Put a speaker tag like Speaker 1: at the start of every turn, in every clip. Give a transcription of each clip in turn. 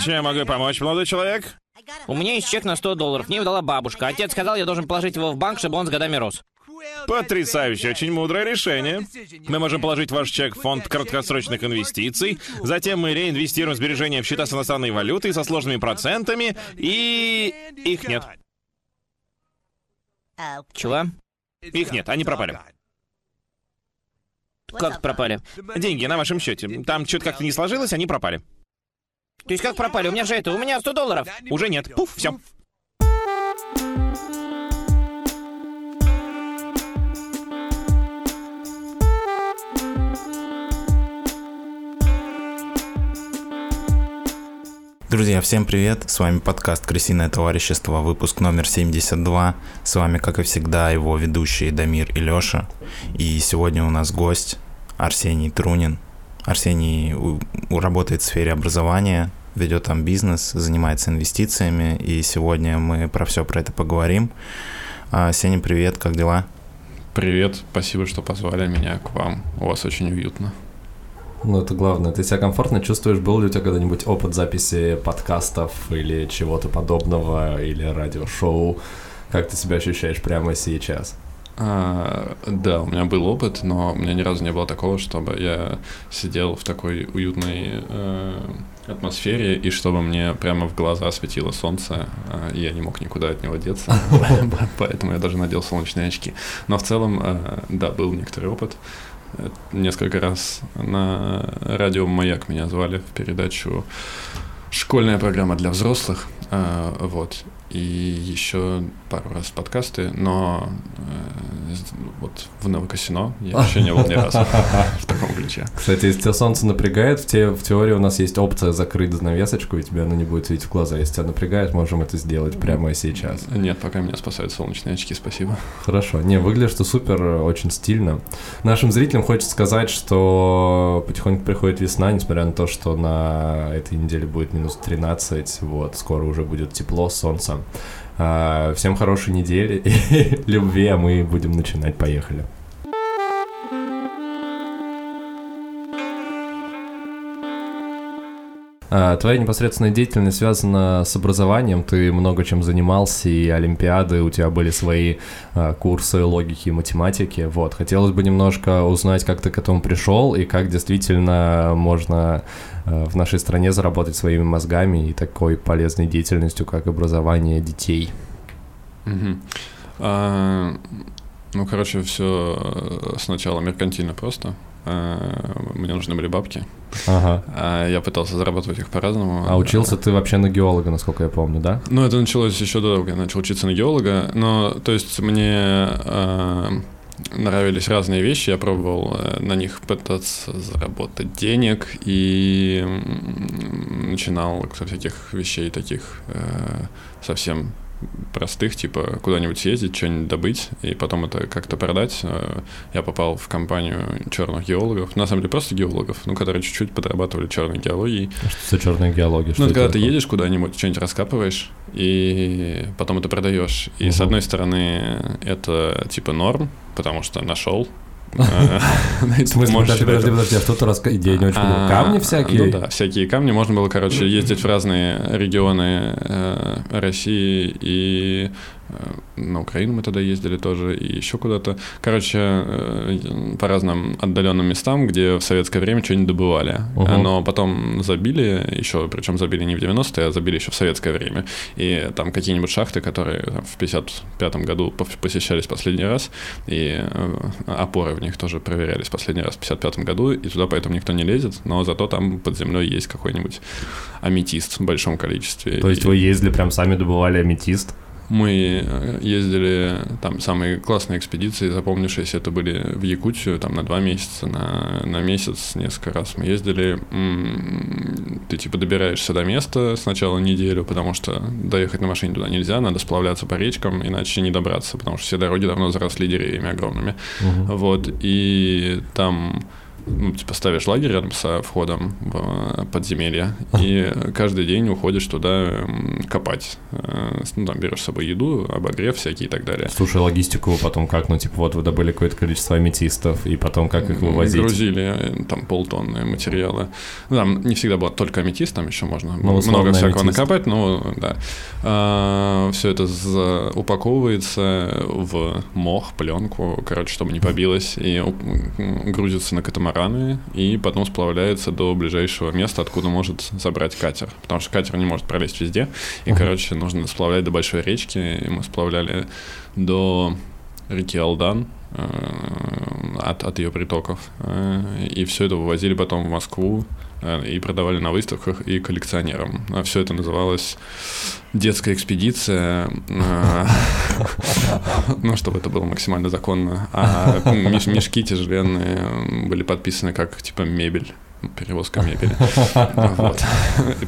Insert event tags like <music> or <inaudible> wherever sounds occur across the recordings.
Speaker 1: Чем я могу помочь, молодой человек?
Speaker 2: У меня есть чек на 100 долларов. Мне его дала бабушка. Отец сказал, я должен положить его в банк, чтобы он с годами рос.
Speaker 1: Потрясающе, очень мудрое решение. Мы можем положить ваш чек в фонд краткосрочных инвестиций, затем мы реинвестируем сбережения в счета с иностранной валютой со сложными процентами, и... их нет.
Speaker 2: Чего?
Speaker 1: Их нет, они пропали.
Speaker 2: Как пропали?
Speaker 1: Деньги на вашем счете. Там что-то как-то не сложилось, они пропали.
Speaker 2: То есть как пропали? У меня же это, у меня 100 долларов.
Speaker 1: Уже нет. Пуф, все.
Speaker 3: Друзья, всем привет! С вами подкаст «Крысиное товарищество», выпуск номер 72. С вами, как и всегда, его ведущие Дамир и Лёша. И сегодня у нас гость Арсений Трунин. Арсений работает в сфере образования, ведет там бизнес, занимается инвестициями, и сегодня мы про все про это поговорим. А, Сеня, привет, как дела?
Speaker 4: Привет, спасибо, что позвали меня к вам. У вас очень уютно.
Speaker 5: Ну, это главное. Ты себя комфортно чувствуешь? Был ли у тебя когда-нибудь опыт записи подкастов или чего-то подобного, или радиошоу? Как ты себя ощущаешь прямо сейчас?
Speaker 4: А, да, у меня был опыт, но у меня ни разу не было такого, чтобы я сидел в такой уютной э, атмосфере, и чтобы мне прямо в глаза светило солнце, а, и я не мог никуда от него деться, <laughs> поэтому я даже надел солнечные очки. Но в целом, э, да, был некоторый опыт. Э, Несколько раз на радио «Маяк» меня звали в передачу «Школьная программа для взрослых», э, вот, и еще пару раз подкасты, но э, с- вот в Новокосино я <laughs> еще не был ни разу в таком ключе.
Speaker 5: Кстати, если тебя солнце напрягает, в, те, в теории у нас есть опция закрыть занавесочку, и тебе она не будет светить в глаза. Если тебя напрягает, можем это сделать прямо сейчас.
Speaker 4: Нет, пока меня спасают солнечные очки, спасибо.
Speaker 5: Хорошо. Не, выглядишь ты супер, очень стильно. Нашим зрителям хочется сказать, что потихоньку приходит весна, несмотря на то, что на этой неделе будет минус 13, вот, скоро уже будет тепло, солнце. А, Всем хорошей недели <laughs> и любви, а мы будем начинать. Поехали. Твоя непосредственная деятельность связана с образованием, ты много чем занимался, и олимпиады, у тебя были свои а, курсы логики и математики, вот. Хотелось бы немножко узнать, как ты к этому пришел, и как действительно можно а, в нашей стране заработать своими мозгами и такой полезной деятельностью, как образование детей.
Speaker 4: А, Ну, короче, все сначала меркантильно просто. Мне нужны были бабки.
Speaker 5: Ага.
Speaker 4: А Я пытался зарабатывать их по-разному.
Speaker 5: А учился ты вообще на геолога, насколько я помню, да?
Speaker 4: Ну, это началось еще до того, как я начал учиться на геолога, но, то есть, мне э, нравились разные вещи, я пробовал э, на них пытаться заработать денег и начинал со всяких вещей таких э, совсем простых, типа куда-нибудь съездить, что-нибудь добыть, и потом это как-то продать. Э, Я попал в компанию черных геологов, на самом деле просто геологов, ну, которые чуть-чуть подрабатывали черной геологией,
Speaker 5: Что за черная геология? Что
Speaker 4: ну, это когда
Speaker 5: это
Speaker 4: ты
Speaker 5: такое?
Speaker 4: едешь куда-нибудь, что-нибудь раскапываешь, и потом это продаешь. И с
Speaker 5: Мгм.
Speaker 4: одной стороны, это типа норм, потому что нашел. Э,
Speaker 5: В смысле, подожди, подожди, подожди, а что ты не очень понимаю. Камни всякие?
Speaker 4: Ну да, всякие камни. Можно было, короче, ездить в разные регионы э, России и на Украину мы тогда ездили тоже, и еще куда-то. Короче, э, по разным отдаленным местам, где в советское время что-нибудь добывали.
Speaker 5: Мгм.
Speaker 4: Но потом забили, еще, причем забили не в 90-е, а забили еще в советское время. И там какие-нибудь шахты, которые там, в 55 году посещались последний раз, и э, опоры в них тоже проверялись последний раз в 55 году, и туда поэтому никто не лезет, но зато там под землей есть какой-нибудь аметист в большом количестве.
Speaker 5: То есть
Speaker 4: И
Speaker 5: вы ездили, прям сами добывали аметист?
Speaker 4: Мы э, ездили, там самые классные экспедиции, запомнившиеся, это были в Якутию, там на два месяца, на, на месяц несколько раз мы ездили. Ты типа добираешься до места сначала неделю, потому что доехать на машине туда нельзя, надо сплавляться по речкам, иначе не добраться, потому что все дороги давно заросли деревьями огромными.
Speaker 5: Мгм.
Speaker 4: Вот, и там ну, типа ставишь лагерь рядом со входом в подземелье, и каждый день уходишь туда копать. Э, ну, там берешь с собой еду, обогрев всякий и так далее.
Speaker 5: Слушай, логистику потом как? Ну, типа, вот вы добыли какое-то количество аметистов, и потом как их вывозить?
Speaker 4: Грузили э, там полтонны материала. Ну, там не всегда было только аметист, там еще можно ну, много всякого аметист. накопать, но да. А, все это упаковывается в мох, пленку, короче, чтобы не побилось, и грузится на катамараны, и потом сплавляется до ближайшего места, откуда может забрать катер. Потому что катер не может пролезть везде, и, uh-huh. короче, нужно сплавлять до большой речки, и мы сплавляли до реки Алдан, э, от, от ее притоков. Э, и все это вывозили потом в Москву и продавали на выставках и коллекционерам. А все это называлось детская экспедиция, <laughs> ну, чтобы это было максимально законно. А мешки тяжеленные были подписаны как, типа, мебель перевозка мебели. <laughs> Вот.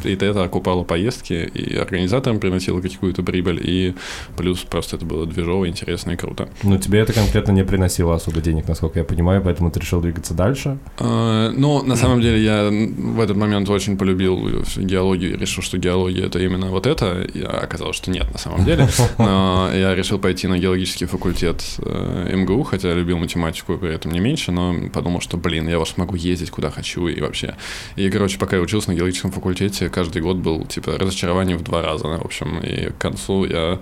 Speaker 4: И это окупало поездки, и организаторам приносило какую-то прибыль, и плюс просто это было движово, интересно и круто.
Speaker 5: Ну, тебе это конкретно не приносило особо денег, насколько я понимаю, поэтому ты решил двигаться дальше?
Speaker 4: А, ну, на самом деле, я в этот момент очень полюбил геологию, решил, что геология — это именно вот это, и оказалось, что нет на самом деле. <laughs> Но я решил пойти на геологический факультет э, МГУ, хотя любил математику при этом не меньше, но подумал, что, блин, я вас могу ездить куда хочу, и вообще. И, короче, пока я учился на геологическом факультете, каждый год был, типа, разочарование в два раза, в общем, и к концу я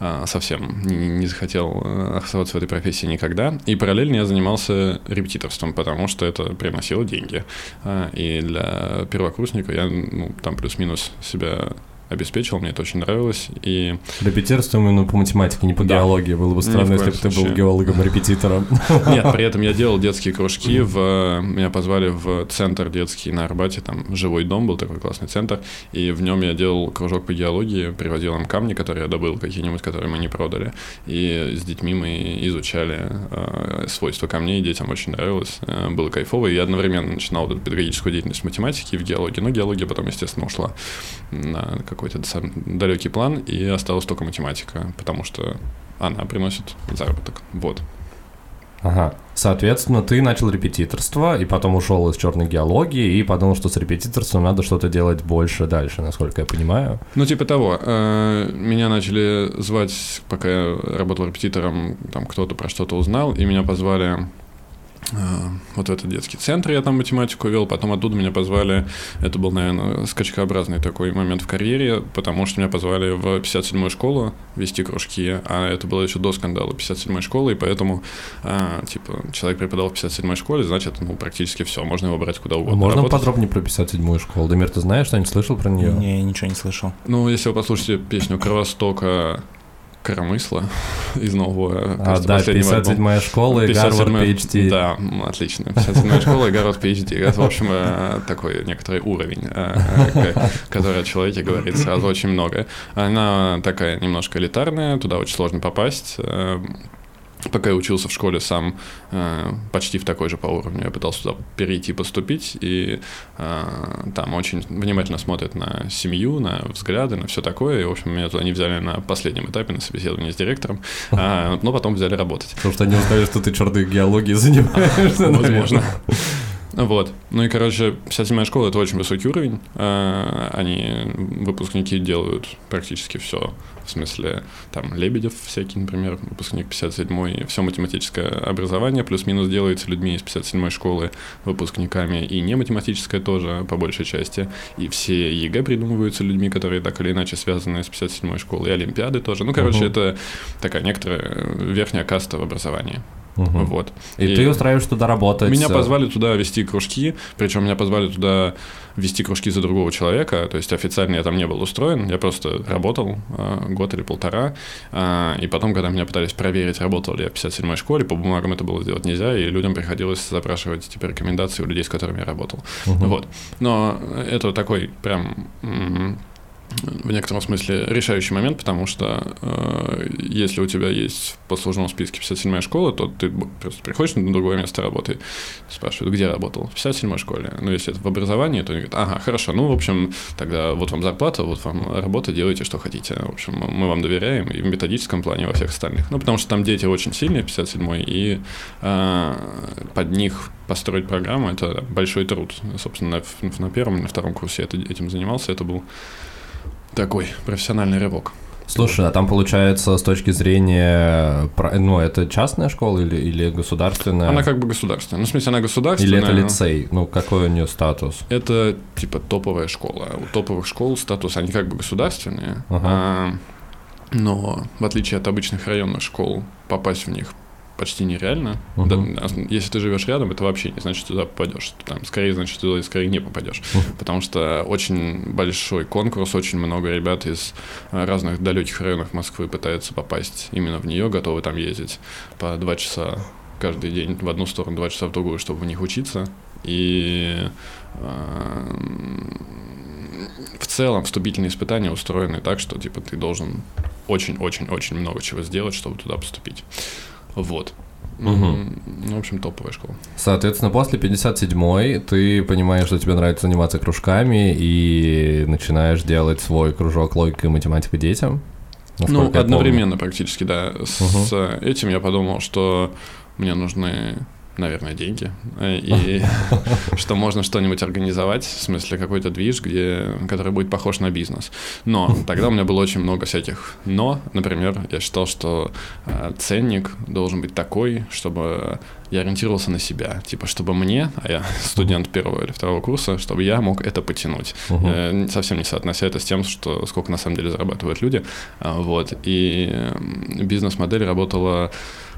Speaker 4: а, совсем не, захотел э, оставаться в этой профессии никогда. И параллельно я занимался репетиторством, потому что это приносило деньги. А, и для первокурсника я, ну, там плюс-минус себя обеспечил, мне это очень нравилось. И...
Speaker 5: Репетирство именно по математике, не по да. геологии. Было бы странно, если бы ты был геологом-репетитором. <laughs>
Speaker 4: Нет, при этом я делал детские кружки. В... Меня позвали в центр детский на Арбате, там живой дом был такой классный центр, и в нем я делал кружок по геологии, привозил им камни, которые я добыл, какие-нибудь, которые мы не продали, и с детьми мы изучали э, свойства камней, детям очень нравилось, э, было кайфово, и я одновременно начинал педагогическую деятельность в математике и в геологии, но геология потом, естественно, ушла на какой-то далекий план, и осталась только математика, потому что она приносит заработок. Вот.
Speaker 5: Ага. Соответственно, ты начал репетиторство, и потом ушел из черной геологии, и подумал, что с репетиторством надо что-то делать больше дальше, насколько я понимаю.
Speaker 4: Ну, типа того. Э, меня начали звать, пока я работал репетитором, там кто-то про что-то узнал, и меня позвали вот в этот детский центр я там математику вел, потом оттуда меня позвали, это был, наверное, скачкообразный такой момент в карьере, потому что меня позвали в 57-ю школу вести кружки, а это было еще до скандала 57-й школы, и поэтому, а, типа, человек преподавал в 57-й школе, значит, ну, практически все, можно его брать куда угодно.
Speaker 5: Можно работать. подробнее про 57-ю школу? Дамир, ты знаешь что-нибудь, слышал про нее?
Speaker 3: Не, ничего не слышал.
Speaker 4: Ну, если вы послушаете песню «Кровостока», коромысла <laughs> из нового.
Speaker 5: А, да, 57-я школа и Гарвард PhD.
Speaker 4: Да, отлично. 57-я школа и Гарвард PhD. Это, в общем, э, такой некоторый уровень, э, который о человеке говорит сразу очень много. Она такая немножко элитарная, туда очень сложно попасть э, пока я учился в школе сам э, почти в такой же по уровню, я пытался туда перейти, поступить, и э, там очень внимательно смотрят на семью, на взгляды, на все такое, и, в общем, меня туда не взяли на последнем этапе, на собеседовании с директором, а, но потом взяли работать.
Speaker 5: Потому что они узнали, что ты черной геологией занимаешься,
Speaker 4: Возможно. Вот. Ну и, короче, 57-я школа — это очень высокий уровень. А, они, выпускники, делают практически все. В смысле, там, Лебедев всякий, например, выпускник 57-й, все математическое образование плюс-минус делается людьми из 57-й школы, выпускниками, и не математическое тоже, по большей части. И все ЕГЭ придумываются людьми, которые так или иначе связаны с 57-й школой, и Олимпиады тоже. Ну, короче, uh-huh. это такая некоторая верхняя каста в образовании.
Speaker 5: Угу. Вот. И, и ты устраиваешь туда работать?
Speaker 4: Меня позвали туда вести кружки, причем меня позвали туда вести кружки за другого человека, то есть официально я там не был устроен, я просто работал э, год или полтора, э, и потом, когда меня пытались проверить, работал ли я в 57-й школе, по бумагам это было сделать нельзя, и людям приходилось запрашивать типа рекомендации у людей, с которыми я работал. Угу. Вот. Но это такой прям в некотором смысле решающий момент, потому что э, если у тебя есть в послужном списке 57-я школа, то ты просто приходишь на другое место работы, спрашивают, где работал? В 57-й школе. Ну, если это в образовании, то они говорят, ага, хорошо, ну, в общем, тогда вот вам зарплата, вот вам работа, делайте, что хотите. В общем, мы вам доверяем и в методическом плане, и во всех остальных. Ну, потому что там дети очень сильные, 57-й, и э, под них построить программу – это большой труд. Собственно, на, на первом, на втором курсе это, этим занимался, это был такой профессиональный рывок.
Speaker 5: Слушай, а там получается с точки зрения, ну, это частная школа или, или государственная?
Speaker 4: Она как бы государственная. Ну, в смысле, она государственная.
Speaker 5: Или это лицей? Ну, какой у нее статус?
Speaker 4: Это типа топовая школа. У топовых школ статус, они как бы государственные, ага. а, но в отличие от обычных районных школ, попасть в них почти нереально. Uh-huh. Да, а если ты живешь рядом, это вообще не значит, что туда попадешь. Там, скорее, значит, туда скорее не попадешь. Uh-huh. Потому что очень большой конкурс, очень много ребят из э, разных далеких районов Москвы пытаются попасть именно в нее, готовы там ездить по два часа каждый день в одну сторону, два часа в другую, чтобы в них учиться. И э, в целом вступительные испытания устроены так, что типа ты должен очень-очень-очень много чего сделать, чтобы туда поступить. Вот. Угу. Ну, в общем, топовая школа.
Speaker 5: Соответственно, после 57-й ты понимаешь, что тебе нравится заниматься кружками и начинаешь делать свой кружок логика и математика детям?
Speaker 4: Ну, одновременно помню. практически, да. С угу. этим я подумал, что мне нужны наверное, деньги, и <laughs> что можно что-нибудь организовать, в смысле какой-то движ, где, который будет похож на бизнес. Но тогда у меня было очень много всяких «но». Например, я считал, что э, ценник должен быть такой, чтобы я ориентировался на себя. Типа, чтобы мне, а я <laughs> студент первого или второго курса, чтобы я мог это потянуть. Uh-huh. Совсем не соотнося это с тем, что сколько на самом деле зарабатывают люди. А, вот. И бизнес-модель работала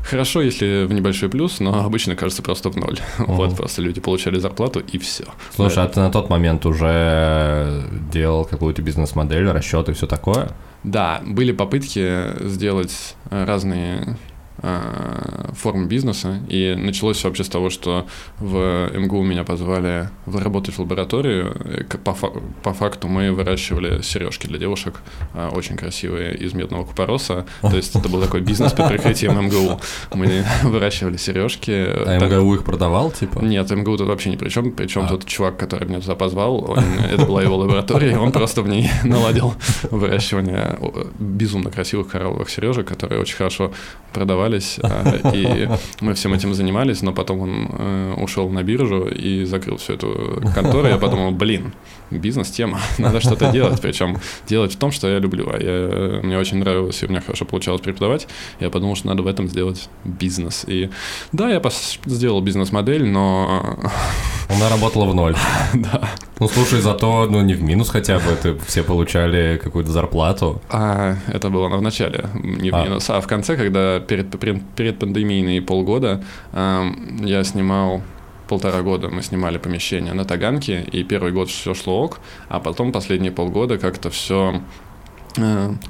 Speaker 4: Хорошо, если в небольшой плюс, но обычно кажется просто в ноль. <laughs> Угу. Вот просто люди получали зарплату и все.
Speaker 5: Слушай, а ты на тот момент уже делал какую-то бизнес-модель, расчеты и все такое?
Speaker 4: Да, были попытки сделать разные форм бизнеса. И началось вообще с того, что в МГУ меня позвали работать в лабораторию. По, по факту мы выращивали сережки для девушек, э, очень красивые, из медного купороса. То есть это был такой бизнес под прикрытием МГУ. Мы <laughs> выращивали сережки.
Speaker 5: А МГУ их продавал, типа?
Speaker 4: Нет, МГУ тут вообще ни при чем. Причем а. тот чувак, который меня туда позвал, он, это была его лаборатория, он просто в ней <laughs> наладил выращивание безумно красивых коралловых сережек, которые очень хорошо продавались, а, <laughs> и мы всем этим занимались, но потом он э, ушел на биржу и закрыл всю эту контору. Я подумал, блин, бизнес-тема, <laughs> надо что-то делать, причем делать в том, что я люблю. А я, мне очень нравилось, и у меня хорошо получалось преподавать. Я подумал, что надо в этом сделать бизнес. И да, я сделал бизнес-модель, но... <laughs>
Speaker 5: Она работала в ноль.
Speaker 4: да.
Speaker 5: Ну, слушай, зато, ну, не в минус хотя бы, ты все получали какую-то зарплату.
Speaker 4: А, это было в начале, не в а. минус. А в конце, когда перед, перед, перед пандемийные полгода я снимал полтора года мы снимали помещение на Таганке, и первый год все шло ок, а потом последние полгода как-то все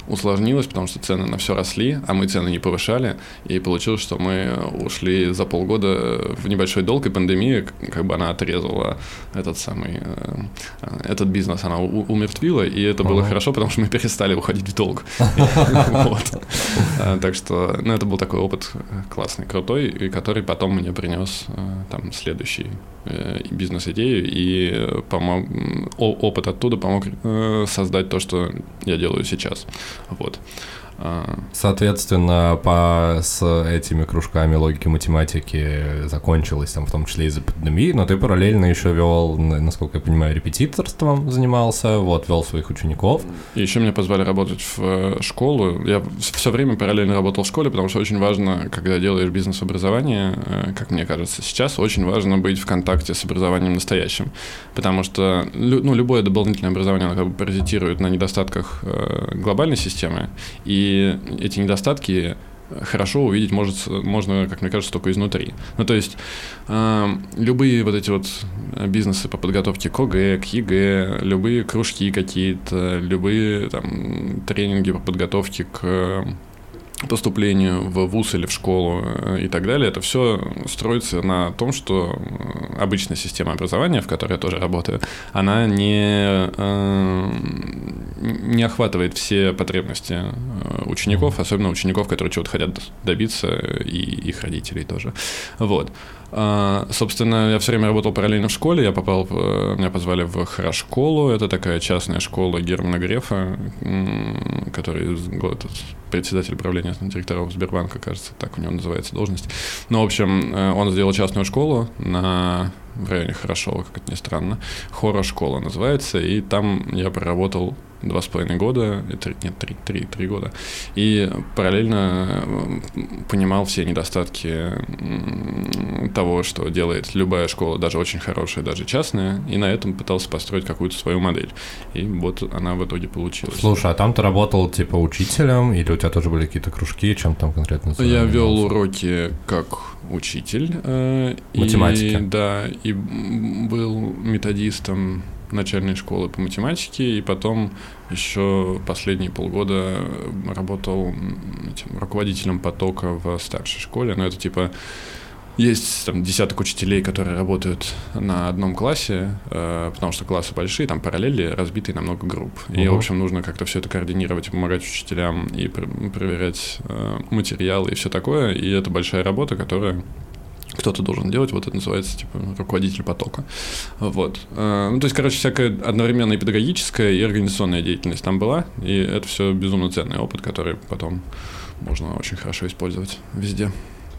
Speaker 4: усложнилось, потому что цены на все росли, а мы цены не повышали, и получилось, что мы ушли за полгода в небольшой долг, и пандемия, как бы она отрезала этот самый, э, этот бизнес, она умертвила, и это было хорошо, потому что мы перестали уходить в долг. <laughs> Э, так что, ну, это был такой опыт классный, крутой, и который потом мне принес там следующий бизнес-идею, и помог, опыт оттуда помог создать то, что я делаю сейчас. Вот.
Speaker 5: Соответственно, по, с этими кружками логики математики закончилось, там, в том числе из-за пандемии, но ты параллельно еще вел, насколько я понимаю, репетиторством занимался, вот, вел своих учеников.
Speaker 4: И еще меня позвали работать в э, школу. Я все время параллельно работал в школе, потому что очень важно, когда делаешь бизнес-образование, э, как мне кажется, сейчас очень важно быть в контакте с образованием настоящим, потому что ну, любое дополнительное образование оно как бы паразитирует на недостатках э, глобальной системы, и эти недостатки хорошо увидеть может, можно, как мне кажется, только изнутри. Ну, то есть э, любые вот эти вот бизнесы по подготовке к ОГЭ, к ЕГЭ, любые кружки какие-то, любые там тренинги по подготовке к поступлению в ВУЗ или в школу э, и так далее, это все строится на том, что обычная система образования, в которой я тоже работаю, она не, э, не охватывает все потребности э, учеников, особенно учеников, которые чего-то хотят добиться, и их родителей тоже. Вот. А, собственно, я все время работал параллельно в школе. Я попал, в, меня позвали в Хорошколу. Это такая частная школа Германа Грефа, который этот, председатель правления директоров Сбербанка, кажется, так у него называется должность. Ну, в общем, э, он сделал частную школу на в районе Хорошова, как это ни странно. Хора-школа называется, и там я проработал два с половиной года, три, нет, три, три, три года, и параллельно понимал все недостатки того, что делает любая школа, даже очень хорошая, даже частная, и на этом пытался построить какую-то свою модель. И вот она в итоге получилась.
Speaker 5: Слушай, а там ты работал типа учителем, или у тебя тоже были какие-то кружки, чем там конкретно
Speaker 4: Я вел уроки как учитель. Э,
Speaker 5: Математики.
Speaker 4: И, да, и был методистом начальной школы по математике, и потом еще последние полгода работал этим, руководителем потока в старшей школе. Но это типа есть там десяток учителей, которые работают на одном классе, э, потому что классы большие, там параллели разбитые на много групп. Угу. И, в общем, нужно как-то все это координировать помогать учителям, и пр- проверять э, материалы и все такое. И это большая работа, которая кто-то должен делать, вот это называется, типа, руководитель потока. Вот. Э, ну, то есть, короче, всякая одновременно и педагогическая, и организационная деятельность там была, и это все безумно ценный опыт, который потом можно очень хорошо использовать везде.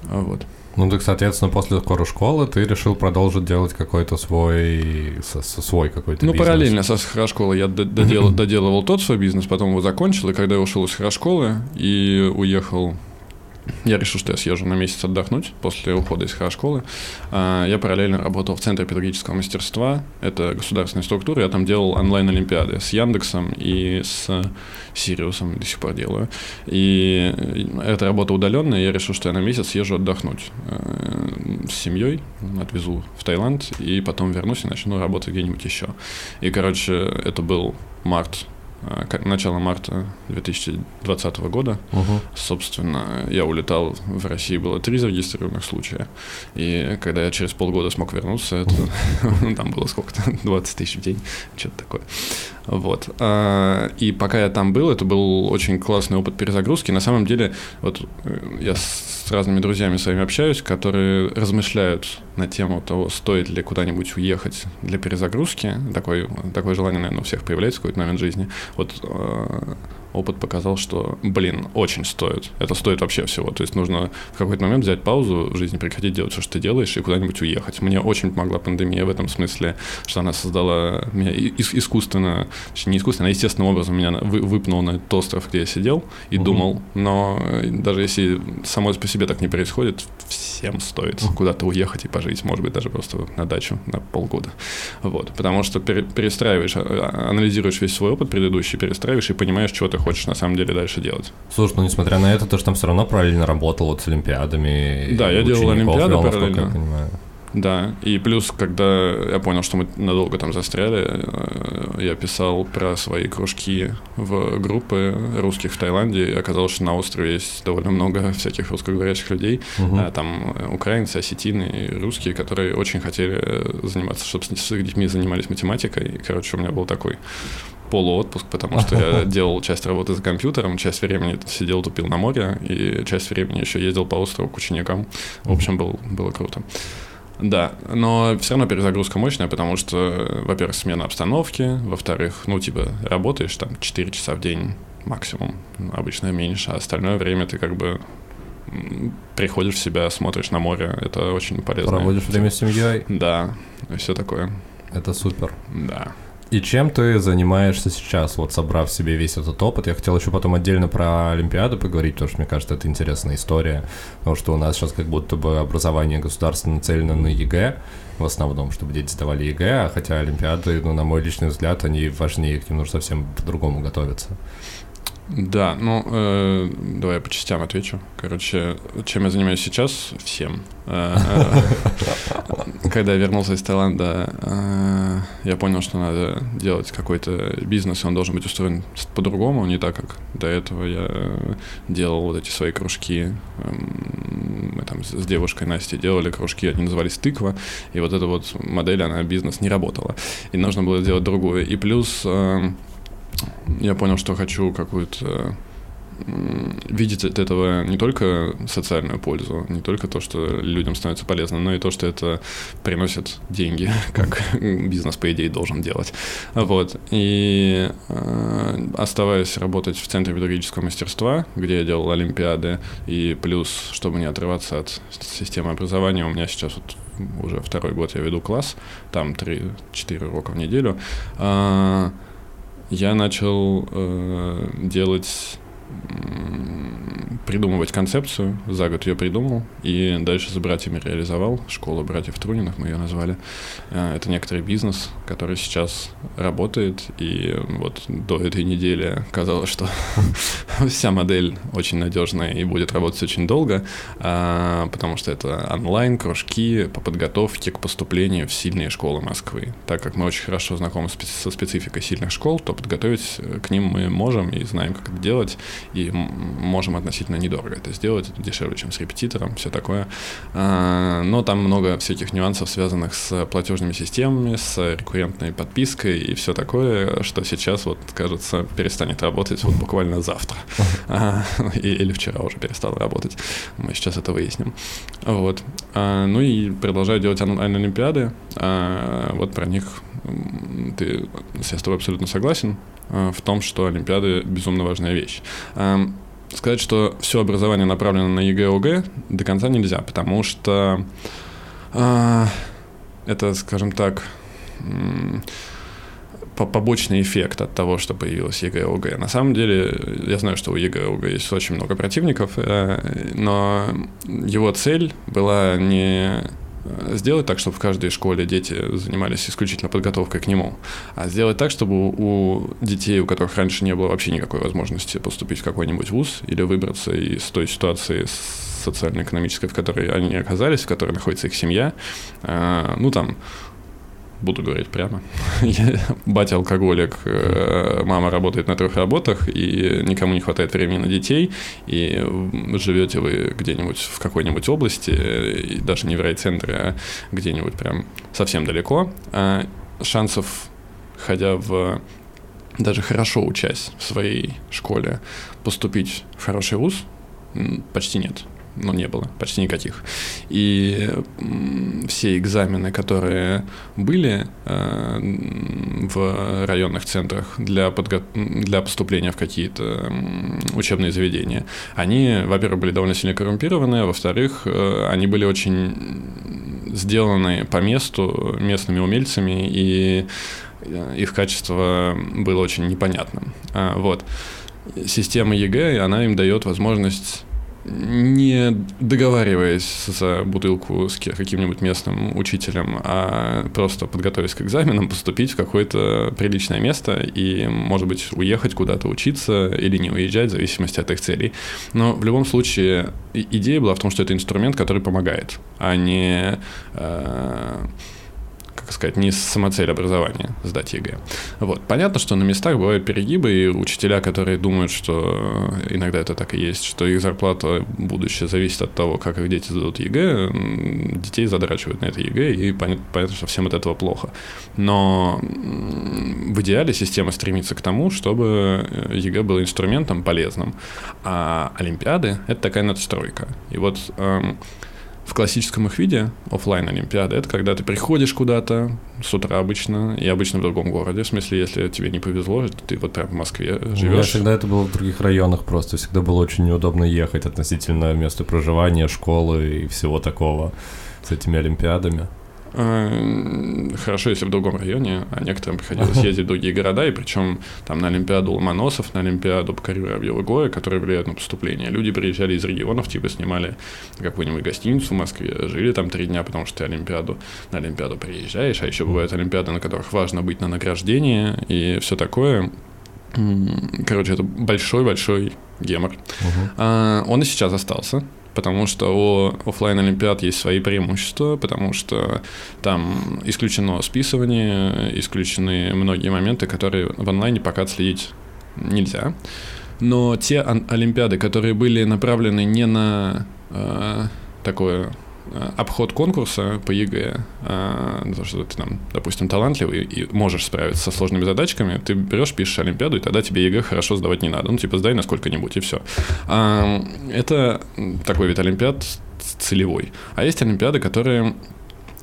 Speaker 4: Вот.
Speaker 5: Ну, так, соответственно, после скорой школы ты решил продолжить делать какой-то свой, со, со свой какой-то
Speaker 4: Ну,
Speaker 5: бизнес.
Speaker 4: параллельно со школы я додел, <laughs> доделывал тот свой бизнес, потом его закончил, и когда я ушел из школы и уехал я решил, что я съезжу на месяц отдохнуть после ухода из школы. А, я параллельно работал в Центре педагогического мастерства. Это государственная структура. Я там делал онлайн-олимпиады с Яндексом и с Сириусом до сих пор делаю. И эта работа удаленная. Я решил, что я на месяц съезжу отдохнуть э, с семьей. Отвезу в Таиланд и потом вернусь и начну работать где-нибудь еще. И, короче, это был март начало марта 2020 года.
Speaker 5: Угу.
Speaker 4: Собственно, я улетал в России, было три зарегистрированных случая. И когда я через полгода смог вернуться, это, <laughs> там было сколько-то, <laughs> 20 тысяч в день, что-то такое. Вот. А, и пока я там был, это был очень классный опыт перезагрузки. На самом деле, вот э, я с разными друзьями своими общаюсь, которые размышляют на тему того, стоит ли куда-нибудь уехать для перезагрузки. Такое, такое желание, наверное, у всех появляется в какой-то момент жизни. Вот а, опыт показал, что, блин, очень стоит. Это стоит вообще всего. То есть нужно в какой-то момент взять паузу в жизни, прекратить делать все, что ты делаешь, и куда-нибудь уехать. Мне очень помогла пандемия в этом смысле, что она создала меня искусственно, не искусственно, а естественным образом меня вы, выпнул на этот остров, где я сидел и угу. думал. Но даже если само по себе так не происходит, всем стоит куда-то уехать и пожить, может быть, даже просто на дачу на полгода. Вот. Потому что перестраиваешь, а, анализируешь весь свой опыт предыдущий, перестраиваешь и понимаешь, чего ты хочешь на самом деле дальше делать.
Speaker 5: Слушай, ну несмотря на это, то, что там все равно параллельно работал вот с Олимпиадами.
Speaker 4: Да, я делал Олимпиады вел, параллельно. Я понимаю. Да, и плюс, когда я понял, что мы надолго там застряли, э, я писал про свои кружки в группы русских в Таиланде, и оказалось, что на острове есть довольно много всяких русскоговорящих людей, угу. там украинцы, осетины и русские, которые очень хотели заниматься, чтобы с их детьми занимались математикой, и, короче, у меня был такой полуотпуск, потому что я <laughs> делал часть работы за компьютером, часть времени сидел, тупил на море, и часть времени еще ездил по острову к ученикам. В общем, был, было круто. Да, но все равно перезагрузка мощная, потому что, во-первых, смена обстановки, во-вторых, ну, типа, работаешь там 4 часа в день максимум, обычно меньше, а остальное время ты как бы приходишь в себя, смотришь на море, это очень полезно.
Speaker 5: Проводишь время с семьей?
Speaker 4: Да, все такое.
Speaker 5: Это супер.
Speaker 4: Да.
Speaker 5: И чем ты занимаешься сейчас, вот собрав себе весь этот опыт? Я хотел еще потом отдельно про Олимпиаду поговорить, потому что мне кажется, это интересная история, потому что у нас сейчас как будто бы образование государства нацелено на ЕГЭ, в основном, чтобы дети сдавали ЕГЭ, а хотя Олимпиады, ну, на мой личный взгляд, они важнее, к ним нужно совсем по-другому готовиться.
Speaker 4: Да, ну, э, давай я по частям отвечу. Короче, чем я занимаюсь сейчас? Всем. Э, э, когда я вернулся из Таиланда, э, я понял, что надо делать какой-то бизнес, и он должен быть устроен по-другому, не так, как до этого я делал вот эти свои кружки. Эм, мы там с девушкой Настей делали кружки, они назывались «Тыква», и вот эта вот модель, она бизнес не работала. И нужно было сделать другую. И плюс я понял, что хочу какую-то видеть от этого не только социальную пользу, не только то, что людям становится полезно, но и то, что это приносит деньги, <laughs> как бизнес, по идее, должен делать. Вот. И э, оставаясь работать в Центре педагогического мастерства, где я делал олимпиады, и плюс, чтобы не отрываться от системы образования, у меня сейчас вот уже второй год я веду класс, там 3-4 урока в неделю, э, я начал э, делать придумывать концепцию, за год ее придумал, и дальше с братьями реализовал. Школа братьев Труниных мы ее назвали. А, это некоторый бизнес, который сейчас работает, и вот до этой недели казалось, что <laughs> вся модель очень надежная и будет работать очень долго, а, потому что это онлайн, кружки по подготовке к поступлению в сильные школы Москвы. Так как мы очень хорошо знакомы со спецификой сильных школ, то подготовить к ним мы можем и знаем, как это делать, и можем относительно недорого это сделать, дешевле, чем с репетитором, все такое. А, но там много всяких нюансов, связанных с платежными системами, с рекуррентной подпиской и все такое, что сейчас, вот, кажется, перестанет работать вот буквально завтра. А, или вчера уже перестал работать. Мы сейчас это выясним. Вот. А, ну и продолжаю делать онлайн-олимпиады. Вот про них ты, я с тобой абсолютно согласен. Э, в том, что Олимпиады безумно важная вещь. Эм, сказать, что все образование направлено на ЕГЭ ОГЭ до конца нельзя, потому что э, это, скажем так, побочный эффект от того, что появилась ЕГЭ ОГЭ. На самом деле, я знаю, что у ЕГЭ ОГЭ есть очень много противников, э, но его цель была не сделать так, чтобы в каждой школе дети занимались исключительно подготовкой к нему, а сделать так, чтобы у детей, у которых раньше не было вообще никакой возможности поступить в какой-нибудь вуз или выбраться из той ситуации социально-экономической, в которой они оказались, в которой находится их семья, э, ну там буду говорить прямо. <laughs> Батя алкоголик, э, мама работает на трех работах, и никому не хватает времени на детей, и живете вы где-нибудь в какой-нибудь области, и даже не в райцентре, а где-нибудь прям совсем далеко, а шансов, ходя в даже хорошо учась в своей школе, поступить в хороший вуз почти нет ну, не было, почти никаких. И все экзамены, которые были э, в районных центрах для, подго... для поступления в какие-то учебные заведения, они, во-первых, были довольно сильно коррумпированы, а во-вторых, э, они были очень сделаны по месту местными умельцами, и э, их качество было очень непонятным. А, вот. Система ЕГЭ, она им дает возможность не договариваясь за бутылку с каким-нибудь местным учителем, а просто подготовясь к экзаменам, поступить в какое-то приличное место и, может быть, уехать куда-то учиться или не уезжать, в зависимости от их целей. Но в любом случае идея была в том, что это инструмент, который помогает, а не э, как сказать, не самоцель образования сдать ЕГЭ. Вот. Понятно, что на местах бывают перегибы, и учителя, которые думают, что иногда это так и есть, что их зарплата будущее зависит от того, как их дети сдадут ЕГЭ, детей задрачивают на это ЕГЭ, и понятно, что всем от этого плохо. Но в идеале система стремится к тому, чтобы ЕГЭ был инструментом полезным, а Олимпиады — это такая надстройка. И вот эм, в классическом их виде офлайн олимпиады это когда ты приходишь куда-то с утра обычно и обычно в другом городе. В смысле, если тебе не повезло, ты вот прям в Москве живешь. У меня
Speaker 5: всегда это было в других районах просто. Всегда было очень неудобно ехать относительно места проживания, школы и всего такого с этими олимпиадами.
Speaker 4: Э, хорошо, если в другом районе, а некоторым приходилось ездить в другие города, и причем там на Олимпиаду Ломоносов, на Олимпиаду Покорю Воробьева которые влияют на поступление. Люди приезжали из регионов, типа снимали какую-нибудь гостиницу в Москве, жили там три дня, потому что ты Олимпиаду, на Олимпиаду приезжаешь, а еще бывают Олимпиады, на которых важно быть на награждении и все такое. Короче, это большой-большой гемор. Uh-huh. А, он и сейчас остался потому что у офлайн олимпиад есть свои преимущества, потому что там исключено списывание, исключены многие моменты, которые в онлайне пока следить нельзя. Но те олимпиады, которые были направлены не на э, такое обход конкурса по ЕГЭ, э, то, что ты там, допустим, талантливый и можешь справиться со сложными задачками, ты берешь, пишешь Олимпиаду, и тогда тебе ЕГЭ хорошо сдавать не надо. Ну, типа, сдай на сколько-нибудь, и все. Это такой вид Олимпиад целевой. А есть Олимпиады, которые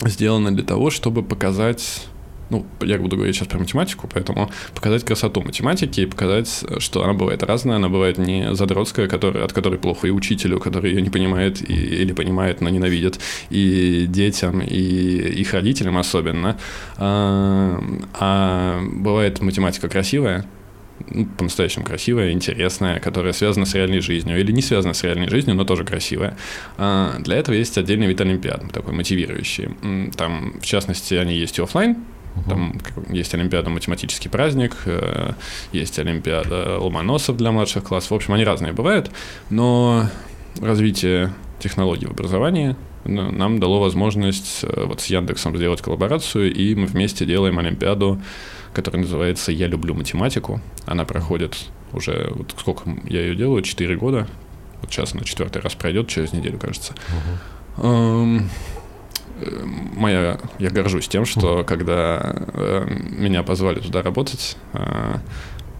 Speaker 4: сделаны для того, чтобы показать ну, я буду говорить сейчас про математику, поэтому показать красоту математики и показать, что она бывает разная, она бывает не задротская, которая, от которой плохо и учителю, который ее не понимает и, или понимает, но ненавидит, и детям, и их родителям особенно. А, а бывает математика красивая, ну, по-настоящему красивая, интересная, которая связана с реальной жизнью, или не связана с реальной жизнью, но тоже красивая. А, для этого есть отдельный вид олимпиад, такой мотивирующий. Там, в частности, они есть и офлайн, там есть Олимпиада математический праздник, э, есть Олимпиада ломоносов для младших классов. В общем, они разные бывают, но развитие технологий в образовании нам дало возможность э, вот с Яндексом сделать коллаборацию, и мы вместе делаем Олимпиаду, которая называется «Я люблю математику». Она проходит уже, вот сколько я ее делаю, 4 года. Вот сейчас она четвертый раз пройдет, через неделю, кажется. Uh-huh моя, я горжусь тем, что когда э, меня позвали туда работать, э,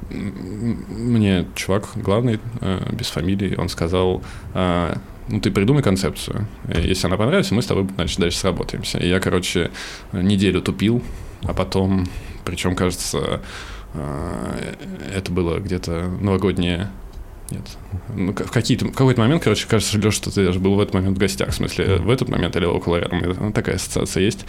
Speaker 4: мне чувак главный, э, без фамилии, он сказал, э, ну ты придумай концепцию, если она понравится, мы с тобой дальше, дальше сработаемся. И я, короче, неделю тупил, а потом, причем, кажется, э, это было где-то новогоднее нет. Ну, в какие-то, в какой-то момент, короче, кажется, Леша, что ты даже был в этот момент в гостях. В смысле, в этот момент или около рядом. Ну, такая ассоциация есть.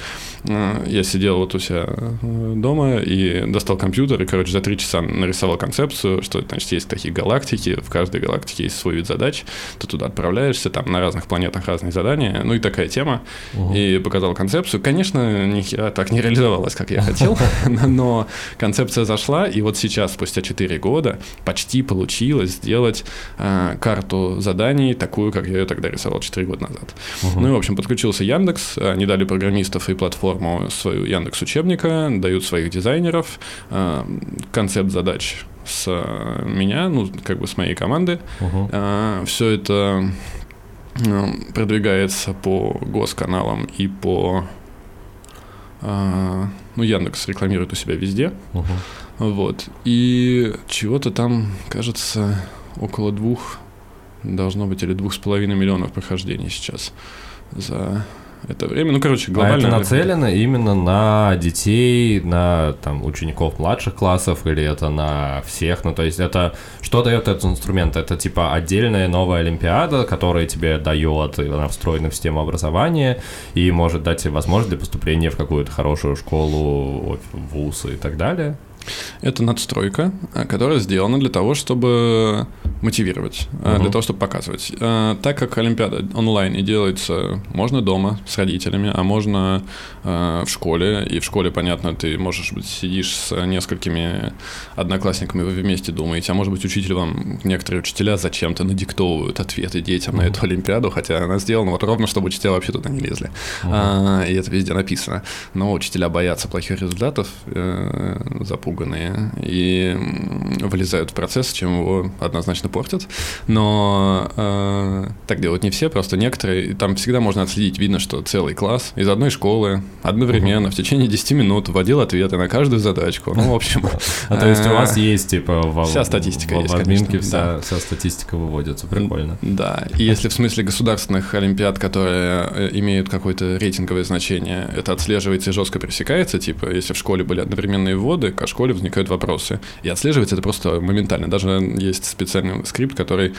Speaker 4: А, я сидел вот у себя э, дома и достал компьютер и, короче, за три часа нарисовал концепцию, что, значит, есть такие галактики, в каждой галактике есть свой вид задач, ты туда отправляешься, там на разных планетах разные задания, ну и такая тема. Угу. И показал концепцию. Конечно, ни так не реализовалось, как я хотел, <laughs> но концепция зашла, и вот сейчас, спустя 4 года, почти получилось сделать сделать э, карту заданий, такую, как я ее тогда рисовал 4 года назад. Угу. Ну и, в общем, подключился Яндекс, они дали программистов и платформу свою Яндекс учебника, дают своих дизайнеров, э, концепт задач с меня, ну, как бы с моей команды. Угу. Э, все это э, продвигается по госканалам и по э, ну, Яндекс рекламирует у себя везде. Угу. Вот. И чего-то там, кажется, около двух, должно быть, или двух с половиной миллионов прохождений сейчас за это время. Ну, короче, глобально...
Speaker 5: А это нацелено именно на детей, на там, учеников младших классов, или это на всех? Ну, то есть это... Что дает этот инструмент? Это типа отдельная новая олимпиада, которая тебе дает, она встроена в систему образования и может дать тебе возможность для поступления в какую-то хорошую школу, вуз и так далее?
Speaker 4: Это надстройка, э, которая сделана для того, чтобы мотивировать, uh-huh. для того, чтобы показывать. Э, так как Олимпиада онлайн и делается, можно дома с родителями, а можно в школе. И в школе, понятно, ты можешь быть сидишь с несколькими одноклассниками, вы вместе думаете, а может быть учитель вам, некоторые учителя зачем-то надиктовывают ответы детям uh-huh. на эту Олимпиаду, хотя она сделана вот ровно, чтобы учителя вообще туда не лезли. Uh-huh. И это везде написано. Но учителя боятся плохих результатов, запуганы напуганные и вылезают в процесс, чем его однозначно портят. Но э, так делают не все, просто некоторые. Там всегда можно отследить, видно, что целый класс из одной школы одновременно угу. в течение 10 минут вводил ответы на каждую задачку. Ну, в общем...
Speaker 5: А то есть у вас э, есть, типа,
Speaker 4: вся статистика есть,
Speaker 5: админке вся статистика выводится, прикольно.
Speaker 4: Да, и если в смысле государственных олимпиад, которые э, имеют какое-то рейтинговое значение, это отслеживается и жестко пресекается, типа, если в школе были одновременные вводы, школе возникают вопросы. И отслеживается это просто моментально. Даже есть специальный скрипт, который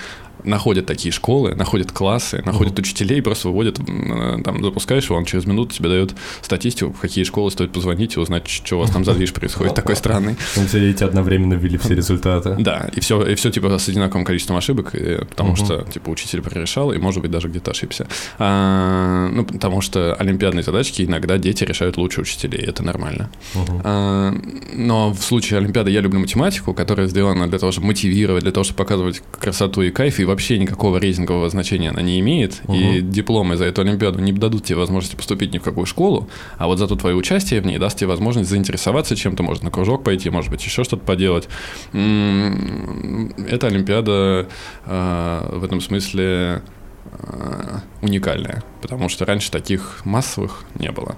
Speaker 4: находит такие школы, находит классы, находит uh-huh. учителей просто выводит, э, там, запускаешь его, он через минуту тебе дает статистику, в какие школы стоит позвонить и узнать, что у вас там за движ происходит такой странный.
Speaker 5: Вы все эти одновременно ввели все результаты.
Speaker 4: Да, и все, и все типа с одинаковым количеством ошибок, потому что, типа, учитель прорешал и, может быть, даже где-то ошибся. А, ну, потому что олимпиадные задачки иногда дети решают лучше учителей, это нормально. А, но в случае Олимпиады я люблю математику, которая сделана для того, чтобы мотивировать, для того, чтобы показывать красоту и кайф, и вообще никакого рейтингового значения она не имеет, угу. и дипломы за эту Олимпиаду не дадут тебе возможности поступить ни в какую школу, а вот зато твое участие в ней даст тебе возможность заинтересоваться чем-то, может на кружок пойти, может быть еще что-то поделать. Эта Олимпиада э, в этом смысле уникальная, потому что раньше таких массовых не было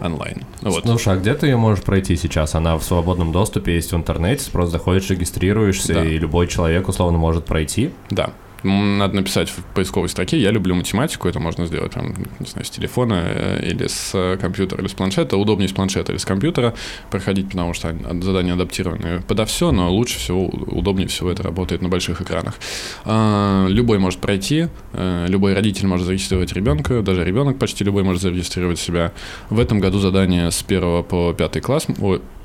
Speaker 4: онлайн. Вот.
Speaker 5: Слушай, а где ты ее можешь пройти сейчас? Она в свободном доступе есть в интернете, просто заходишь, регистрируешься,
Speaker 4: Да.
Speaker 5: и любой человек условно может пройти.
Speaker 4: Да. Надо написать в поисковой строке «Я люблю математику». Это можно сделать там, не знаю, с телефона э, или с э, компьютера, или с планшета. Удобнее с планшета или с компьютера проходить, потому что задания адаптированы подо все, но лучше всего, удобнее всего это работает на больших экранах. А, Любой может пройти, э, любой родитель может зарегистрировать ребенка, даже ребенок почти любой может зарегистрировать себя. В этом году задание с 1 по 5 класс,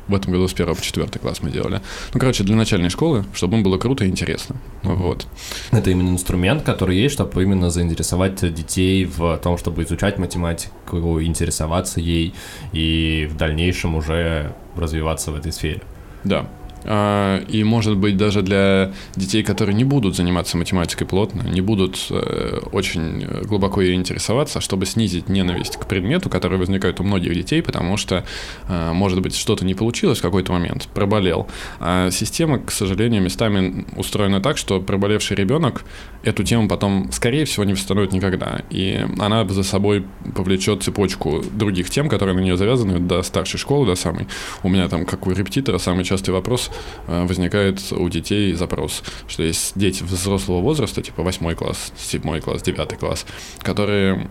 Speaker 4: в этом году с 1 по 4 класс мы делали. Ну, короче, для начальной школы, чтобы им было круто и интересно. Вот.
Speaker 5: Это именно инструмент, который есть, чтобы именно заинтересовать детей в том, чтобы изучать математику, интересоваться ей и в дальнейшем уже развиваться в этой сфере.
Speaker 4: Да. А, И, может быть, даже для детей, которые не будут заниматься математикой плотно, не будут э, очень глубоко ее интересоваться, чтобы снизить ненависть к предмету, который возникает у многих детей, потому что, э, может быть, что-то не получилось в какой-то момент, проболел. А система, к сожалению, местами устроена так, что проболевший ребенок эту тему потом, скорее всего, не восстановит никогда. И она за собой повлечет цепочку других тем, которые на нее завязаны до старшей школы, до самой. У меня там, как у репетитора, самый частый вопрос э, возникает у детей запрос, что есть дети взрослого возраста, типа 8 класс, 7 класс, 9 класс, которые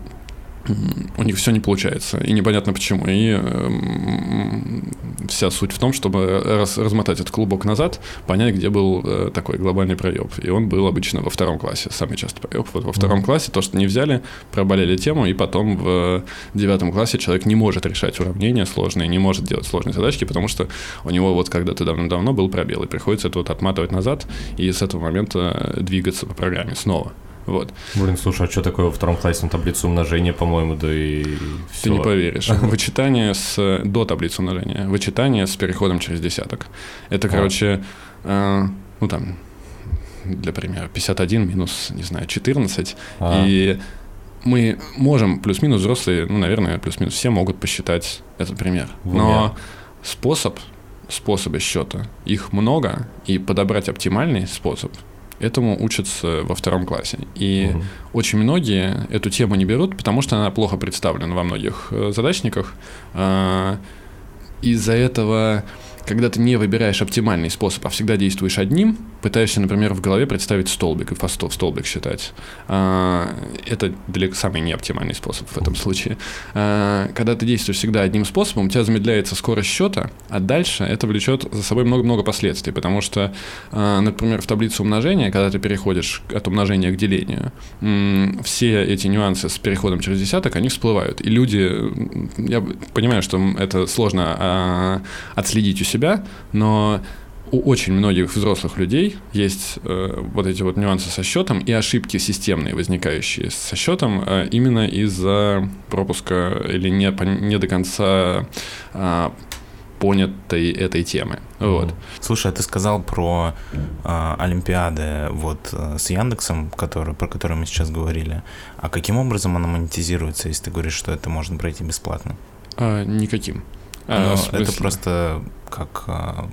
Speaker 4: у них все не получается, и непонятно почему. И эм, вся суть в том, чтобы раз- размотать этот клубок назад, понять, где был э, такой глобальный проеб. И он был обычно во втором классе, самый частый проеб. Вот во втором классе то, что не взяли, проболели тему, и потом в девятом классе человек не может решать уравнения сложные, не может делать сложные задачки, потому что у него вот когда-то давно-давно был пробел, и приходится это вот отматывать назад и с этого момента двигаться по программе снова. Вот.
Speaker 5: Блин, слушай, а что такое во втором классе на таблицу умножения, по-моему, да и
Speaker 4: Ты
Speaker 5: всё.
Speaker 4: не поверишь. <laughs> Вычитание с до таблицы умножения. Вычитание с переходом через десяток. Это,
Speaker 5: А.
Speaker 4: короче, э, ну там, для примера, 51 минус, не знаю, 14.
Speaker 5: А.
Speaker 4: И мы можем, плюс-минус взрослые, ну, наверное, плюс-минус все могут посчитать этот пример. Но способ, способы счета, их много, и подобрать оптимальный способ, этому учатся во втором классе. И
Speaker 5: Мгм.
Speaker 4: очень многие эту тему не берут, потому что она плохо представлена во многих э, задачниках. А, Из-за этого, когда ты не выбираешь оптимальный способ, а всегда действуешь одним, пытаешься, например, в голове представить столбик и в сто- в столбик считать. А, Это далеко самый неоптимальный способ в этом случае. А, Когда ты действуешь всегда одним способом, у тебя замедляется скорость счета, а дальше это влечет за собой много-много последствий, потому что, а, например, в таблицу умножения, когда ты переходишь от умножения к делению, все эти нюансы с переходом через десяток, они всплывают. И люди, я понимаю, что это сложно отследить у себя, но у очень многих взрослых людей есть э, вот эти вот нюансы со счетом и ошибки системные, возникающие со счетом, э, именно из-за пропуска или не, не до конца а, понятой этой темы. Вот.
Speaker 3: Слушай, а ты сказал про а, Олимпиады вот а, с Яндексом, который, про которые мы сейчас говорили. А каким образом она монетизируется, если ты говоришь, что это можно пройти бесплатно?
Speaker 4: А, никаким. А,
Speaker 3: это просто как а,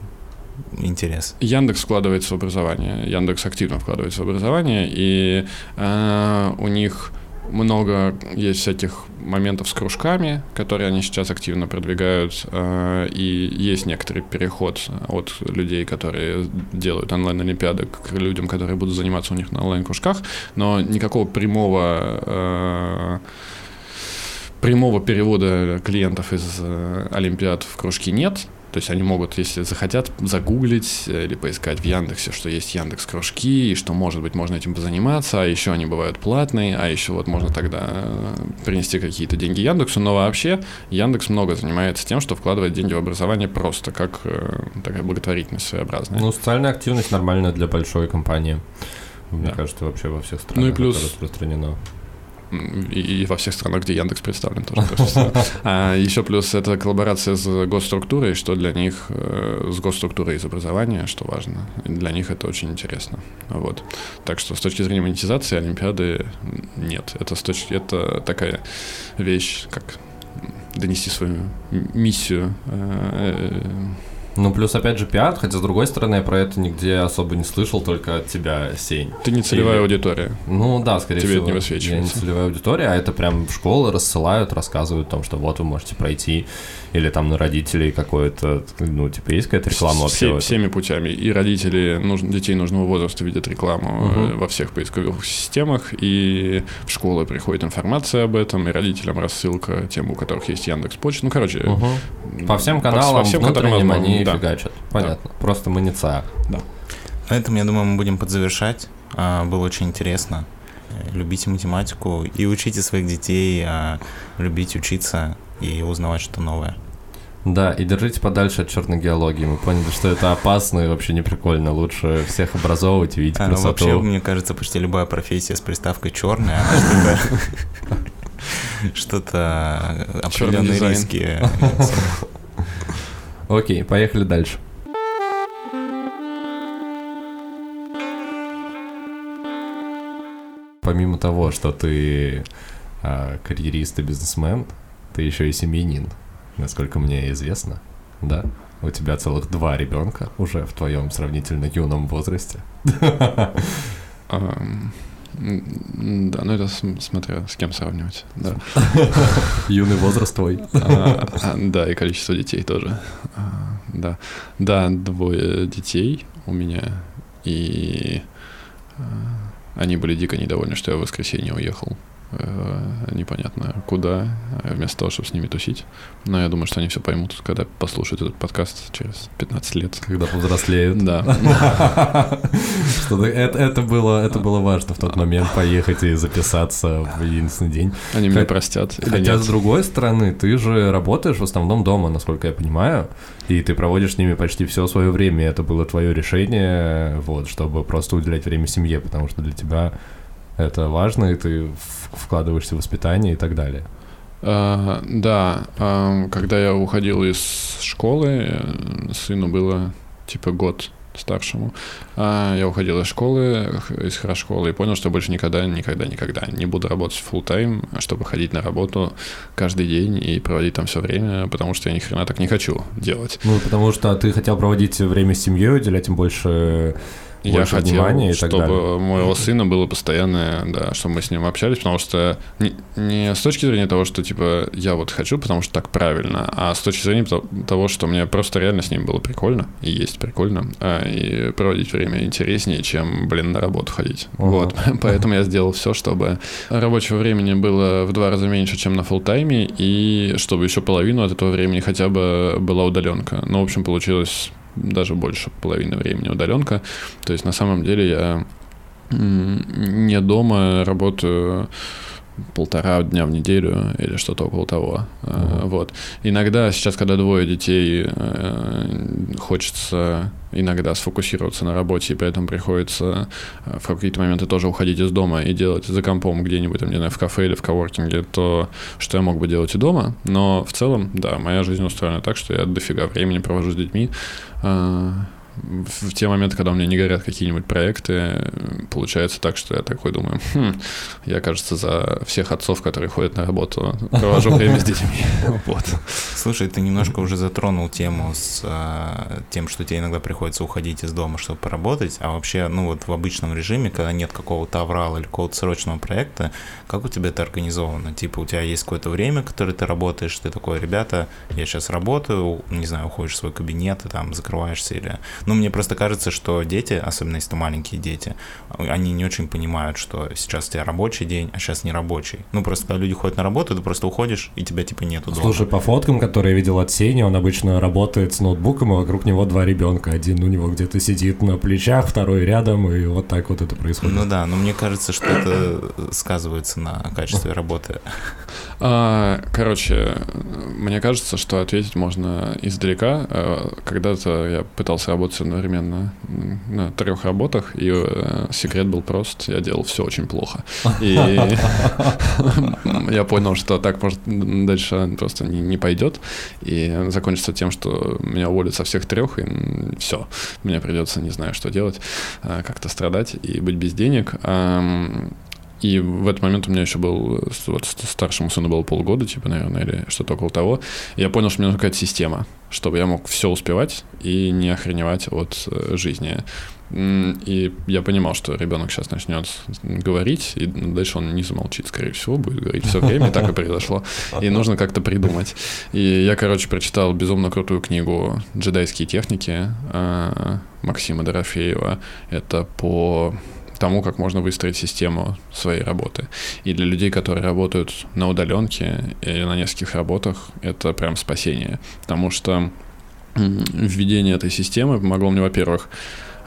Speaker 3: интерес.
Speaker 4: Яндекс вкладывается в образование, Яндекс активно вкладывается в образование, и э, у них много есть всяких моментов с кружками, которые они сейчас активно продвигают, э, и есть некоторый переход от людей, которые делают онлайн-олимпиады, к людям, которые будут заниматься у них на онлайн-кружках, но никакого прямого э, прямого перевода клиентов из э, Олимпиад в кружки нет. То есть они могут, если захотят, загуглить э, или поискать в Яндексе, что есть Яндекс кружки, и что, может быть, можно этим позаниматься, а еще они бывают платные, а еще вот можно тогда э, принести какие-то деньги Яндексу. Но вообще Яндекс много занимается тем, что вкладывает деньги в образование просто как такая благотворительность своеобразная.
Speaker 5: Ну, социальная активность нормальная для большой компании. Мне
Speaker 4: Да.
Speaker 5: кажется, вообще во всех странах
Speaker 4: Ну и плюс-
Speaker 5: распространено.
Speaker 4: И, во всех странах, где Яндекс представлен тоже. <laughs> А еще плюс это коллаборация с госструктурой, что для них, э, с госструктурой из образования, что важно. Для них это очень интересно. Вот. Так что с точки зрения монетизации Олимпиады нет. Это, с точки, это такая вещь, как донести свою миссию э,
Speaker 5: Ну, плюс, опять же, пиар, хотя, с другой стороны, я про это нигде особо не слышал, только от тебя, Сень.
Speaker 4: Ты не целевая
Speaker 5: Или-
Speaker 4: аудитория.
Speaker 5: Ну, да, скорее
Speaker 4: Тебе
Speaker 5: всего.
Speaker 4: это не
Speaker 5: Я не
Speaker 4: высвечивается.
Speaker 5: целевая аудитория, а это прям в школы рассылают, рассказывают о том, что вот вы можете пройти, или там на родителей какое-то, ну, типа, есть какая-то реклама вообще?
Speaker 4: Все- всеми путями. И родители нужн- детей нужного возраста видят рекламу
Speaker 5: Мгм.
Speaker 4: во всех поисковых системах, и в школы приходит информация об этом, и родителям рассылка тем, у которых есть Яндекс Почта. Ну, короче,
Speaker 5: Мгм. По всем каналам
Speaker 4: по всем, которым
Speaker 5: внутренним они
Speaker 4: да.
Speaker 5: фигачат. Понятно. Просто мы не ЦА.
Speaker 3: На этом, я думаю, мы будем подзавершать. А, Было очень интересно. Э, Любите математику и учите своих детей а, любить учиться и узнавать что-то новое.
Speaker 5: Да, и держите подальше от черной геологии. Мы поняли, что это опасно и вообще не прикольно. Лучше всех образовывать и видеть
Speaker 3: А,
Speaker 5: красоту.
Speaker 3: вообще, мне кажется, почти любая профессия с приставкой черная, она что-то- <laughs> <laughs> что-то определенные риски. <laughs>
Speaker 5: Окей, поехали дальше. Помимо того, что ты а, карьерист и бизнесмен, ты еще и семьянин, насколько мне известно, да? У тебя целых два ребенка уже в твоем сравнительно юном возрасте.
Speaker 4: Да, ну это см- смотря с кем сравнивать. Да. <laughs>
Speaker 5: Юный возраст твой.
Speaker 4: А, а, да, и количество детей тоже. А, Да, да, двое детей у меня, и а, они были дико недовольны, что я в воскресенье уехал. Э, Непонятно куда, э, вместо того, чтобы с ними тусить. Но я думаю, что они все поймут, когда послушают этот подкаст через 15 лет.
Speaker 5: Когда повзрослеют.
Speaker 4: Да. <laughs>
Speaker 5: Это, было, это было важно в тот момент поехать и записаться в единственный день.
Speaker 4: Они меня простят
Speaker 5: Хотя, с другой стороны, ты же работаешь в основном дома, насколько я понимаю, и ты проводишь с ними почти все свое время. Это было твое решение, вот, чтобы просто уделять время семье, потому что для тебя это важно, и ты вкладываешься в воспитание и так далее.
Speaker 4: А, да, ам, когда я уходил из школы, сыну было типа год старшему. А, я уходил из школы, из школы и понял, что больше никогда, никогда, никогда не буду работать full тайм, чтобы ходить на работу каждый день и проводить там все время, потому что я ни хрена так не хочу делать.
Speaker 5: Ну, потому что ты хотел проводить время с семьей, уделять им больше,
Speaker 4: Я
Speaker 5: больше
Speaker 4: хотел,
Speaker 5: внимания и так
Speaker 4: чтобы
Speaker 5: далее.
Speaker 4: у моего сына было постоянное, да, чтобы мы с ним общались, потому что не, не с точки зрения того, что, типа, я вот хочу, потому что так правильно, а с точки зрения то- того, что мне просто реально с ним было прикольно, и есть прикольно, а, и проводить время интереснее, чем, блин, на работу ходить.
Speaker 5: Ага.
Speaker 4: Вот, <laughs> поэтому я сделал все, чтобы рабочего времени было в два раза меньше, чем на фултайме, и чтобы еще половину от этого времени хотя бы была удаленка. Ну, в общем, получилось даже больше половины времени удаленка. То есть на самом деле я не дома работаю полтора дня в неделю или что-то около того.
Speaker 5: Мгм.
Speaker 4: Вот. Иногда, сейчас, когда двое детей, э, хочется иногда сфокусироваться на работе, и при этом приходится э, в какие-то моменты тоже уходить из дома и делать за компом где-нибудь, там, не знаю, в кафе или в коворкинге, то, что я мог бы делать и дома. Но в целом, да, моя жизнь устроена так, что я дофига времени провожу с детьми. Э, В в те моменты, когда у меня не горят какие-нибудь проекты, получается так, что я такой думаю, «Хм, я, кажется, за всех отцов, которые ходят на работу, провожу время с детьми. <laughs> Вот.
Speaker 3: Слушай, ты немножко уже затронул тему с а, тем, что тебе иногда приходится уходить из дома, чтобы поработать, а вообще, ну вот в обычном режиме, когда нет какого-то аврала или какого-то срочного проекта, как у тебя это организовано? Типа у тебя есть какое-то время, которое ты работаешь, ты такой, ребята, я сейчас работаю, не знаю, уходишь в свой кабинет и там закрываешься или... Ну, мне просто кажется, что дети, особенно если это маленькие дети, они не очень понимают, что сейчас у тебя рабочий день, а сейчас не рабочий. Ну, просто когда люди ходят на работу, ты просто уходишь, и тебя типа нету дома.
Speaker 5: Слушай, по фоткам, которые я видел от Сени, он обычно работает с ноутбуком, и вокруг него два ребенка. Один у него где-то сидит на плечах, второй рядом, и вот так вот это происходит.
Speaker 3: Ну да, но мне кажется, что это сказывается на качестве работы.
Speaker 4: А, Короче, мне кажется, что ответить можно издалека. Э, Когда-то я пытался работать одновременно м, на трех работах, и э, секрет был прост. Я делал все очень плохо. И я понял, что так может дальше просто не, не пойдет. И закончится тем, что меня уволят со всех трех, и все. Мне придется, не знаю, что делать, э, как-то страдать и быть без денег. И в этот момент у меня еще был, вот старшему сыну было полгода, типа, наверное, или что-то около того. Я понял, что мне нужна какая-то система, чтобы я мог все успевать и не охреневать от э, жизни. И я понимал, что ребенок сейчас начнет говорить, и дальше он не замолчит, скорее всего, будет говорить все время, и так и произошло. И нужно как-то придумать. И я, короче, прочитал безумно крутую книгу «Джедайские техники» э, Максима Дорофеева. Это по тому, как можно выстроить систему своей работы. И для людей, которые работают на удаленке или на нескольких работах, это прям спасение. Потому что введение этой системы помогло мне, во-первых,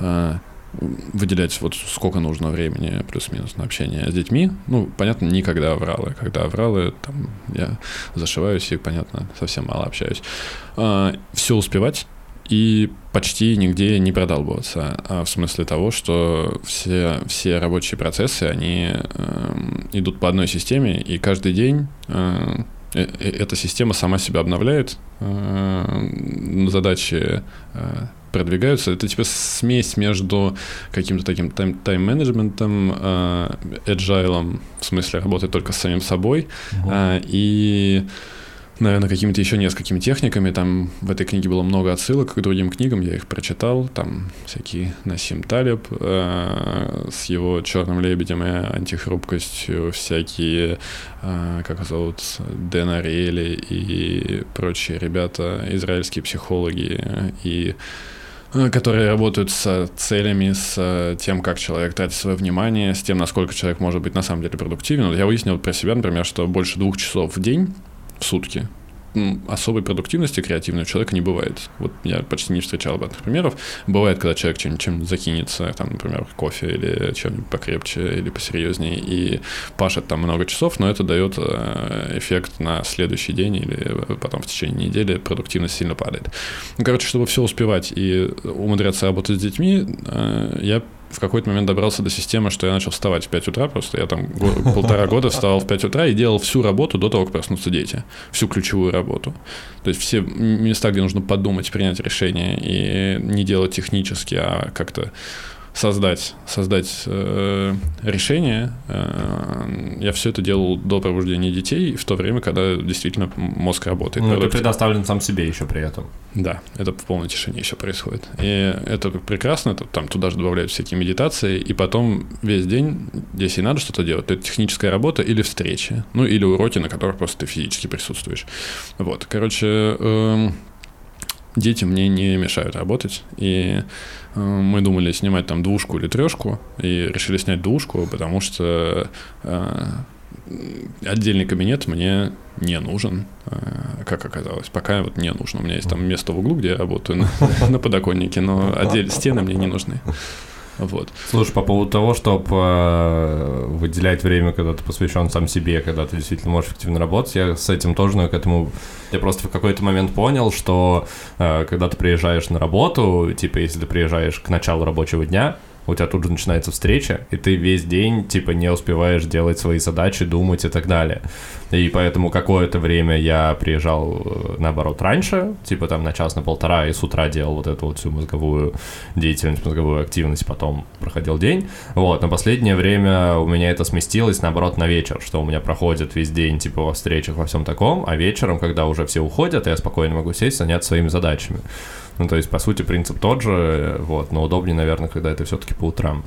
Speaker 4: э, выделять вот сколько нужно времени плюс-минус на общение с детьми. Ну, понятно, никогда авралы. Когда авралы, там я зашиваюсь и, понятно, совсем мало общаюсь. Э, Все успевать и почти нигде не продалбываться. А в смысле того, что все, все рабочие процессы, они э, идут по одной системе, и каждый день э, э, э эта система сама себя обновляет, э, задачи э, продвигаются. Это типа смесь между каким-то таким тайм-менеджментом, э, agile, в смысле работать только с самим собой, угу. э, и наверное, какими-то еще несколькими техниками. Там в этой книге было много отсылок к другим книгам, я их прочитал. Там всякие Насим Талеб э, с его черным лебедем и антихрупкостью, всякие, э, как зовут, Дэн Ариэли и прочие ребята, израильские психологи и э, которые работают с целями, с тем, как человек тратит свое внимание, с тем, насколько человек может быть на самом деле продуктивен. Я выяснил про себя, например, что больше двух часов в день в сутки особой продуктивности креативной у человека не бывает. Вот я почти не встречал обратных примеров. Бывает, когда человек чем-нибудь чем закинется, там, например, кофе или чем-нибудь покрепче или посерьезнее и пашет там много часов, но это дает э, эффект на следующий день или потом в течение недели продуктивность сильно падает. Ну, короче, чтобы все успевать и умудряться работать с детьми, э, я в какой-то момент добрался до системы, что я начал вставать в 5 утра, просто я там <laughs> полтора года вставал в 5 утра и делал всю работу до того, как проснутся дети, всю ключевую работу. То есть все места, где нужно подумать, принять решение и не делать технически, а как-то создать, создать э, решение. Э, я все это делал до пробуждения детей, в то время, когда действительно мозг работает.
Speaker 5: Ну, ты предоставлен сам себе еще при этом.
Speaker 4: Да, это в полной тишине еще происходит. И это прекрасно, это, там туда же добавляют всякие медитации, и потом весь день, если надо что-то делать, то это техническая работа или встречи, ну или уроки, на которых просто ты физически присутствуешь. Вот, короче, э, дети мне не мешают работать, и э, мы думали снимать там двушку или трешку, и решили снять двушку, потому что э, отдельный кабинет мне не нужен, э, как оказалось. Пока вот не нужно. У меня есть там место в углу, где я работаю на, <laughs> подоконнике, но отдельно стены мне не нужны. Вот.
Speaker 5: Слушай, по поводу того, чтобы э, выделять время, когда ты посвящен сам себе, когда ты действительно можешь эффективно работать, я с этим тоже, к этому я просто в какой-то момент понял, что э, когда ты приезжаешь на работу, типа если ты приезжаешь к началу рабочего дня, у тебя тут же начинается встреча, и ты весь день, типа, не успеваешь делать свои задачи, думать и так далее. И поэтому какое-то время я приезжал, э, наоборот, раньше, типа, там, на час, на полтора, и с утра делал вот эту вот всю мозговую деятельность, мозговую активность, потом проходил день. Вот, на последнее время у меня это сместилось, наоборот, на вечер, что у меня проходит весь день, типа, во встречах, во всем таком, а вечером, когда уже все уходят, я спокойно могу сесть, заняться своими задачами. Ну, то есть, по сути, принцип тот же, вот, но удобнее, наверное, когда это все-таки по утрам.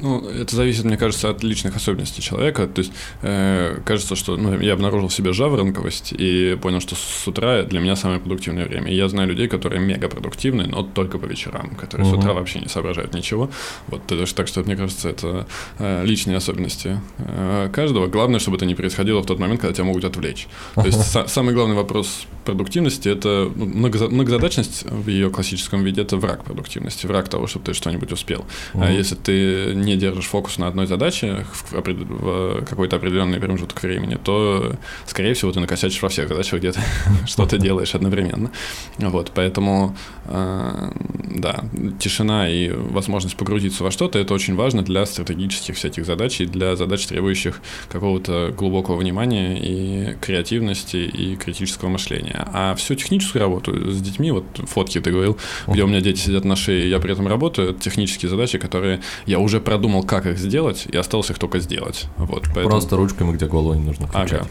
Speaker 4: Ну, это зависит, мне кажется, от личных особенностей человека. То есть, э, кажется, что ну, я обнаружил в себе жаворонковость и понял, что с утра для меня самое продуктивное время. И я знаю людей, которые мега продуктивны, но только по вечерам, которые угу. с утра вообще не соображают ничего. Вот, так что, мне кажется, это э, личные особенности э, каждого. Главное, чтобы это не происходило в тот момент, когда тебя могут отвлечь. То есть, самый главный вопрос продуктивности – это ну, многозадачность в ее классическом виде – это враг продуктивности, враг того, чтобы ты что-нибудь успел. Угу. А если ты не держишь фокус на одной задаче в, в какой-то определенный промежуток времени, то, скорее всего, ты накосячишь во всех задачах, где ты <laughs> что-то делаешь одновременно. Вот, поэтому, э, да, тишина и возможность погрузиться во что-то – это очень важно для стратегических всяких задач и для задач, требующих какого-то глубокого внимания и креативности и критического мышления. А всю техническую работу с детьми, вот фотки ты говорил, где у меня дети сидят на шее, я при этом работаю, это технические задачи, которые я уже про продумал, как их сделать, и осталось их только сделать. Вот, поэтому...
Speaker 5: Просто ручками, где голову не нужно включать.
Speaker 4: Ага.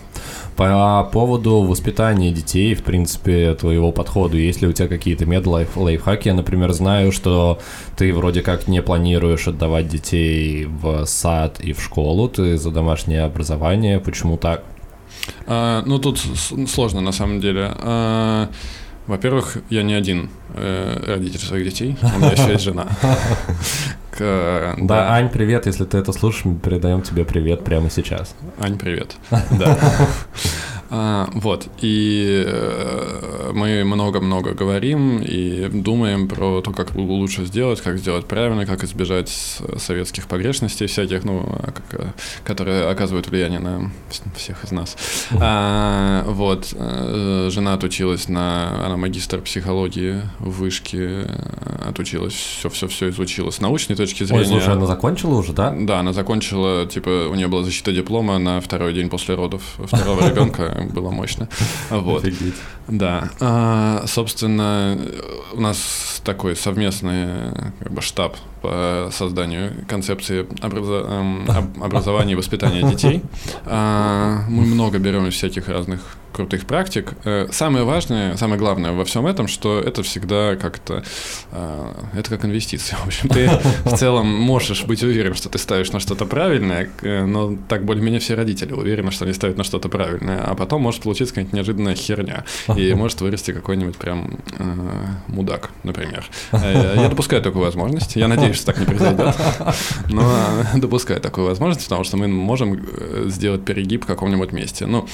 Speaker 5: По поводу воспитания детей, в принципе, твоего подхода, есть ли у тебя какие-то мед-лайфхаки? Я, например, знаю, что ты вроде как не планируешь отдавать детей в сад и в школу, ты за домашнее образование. Почему так?
Speaker 4: А, ну, тут сложно, на самом деле. А, во-первых, я не один э, родитель своих детей, у меня еще есть жена. <laughs>
Speaker 5: К, да. да, Ань, привет, если ты это слушаешь, мы передаем тебе привет прямо сейчас.
Speaker 4: Ань, привет. <laughs> Да. А, вот, и э, мы много-много говорим и думаем про то, как лучше сделать, как сделать правильно, как избежать советских погрешностей всяких, ну, а как, э, которые оказывают влияние на всех из нас. А, вот, э, жена отучилась на, она магистр психологии в вышке, отучилась, все-все-все изучила с научной точки зрения. Ой,
Speaker 5: слушай, она закончила уже, да?
Speaker 4: Да, она закончила, типа, у нее была защита диплома на второй день после родов второго ребенка было мощно. <laughs> Вот. Офигеть. Да. А, собственно, у нас такой совместный как бы, штаб по созданию концепции образа- эм, образования и воспитания детей. А, мы много берем из всяких разных крутых практик. Э, самое важное, самое главное во всем этом, что это всегда как-то... Э, это как инвестиция. <laughs> В общем, ты в целом можешь быть уверен, что ты ставишь на что-то правильное, э, но так более-менее все родители уверены, что они ставят на что-то правильное, а потом может получиться какая-нибудь неожиданная херня, и <laughs> может вырасти какой-нибудь прям мудак, например. Я допускаю такую возможность. Я надеюсь, что так не произойдет, но допускаю такую возможность, потому что мы можем сделать перегиб в каком-нибудь месте. Ну,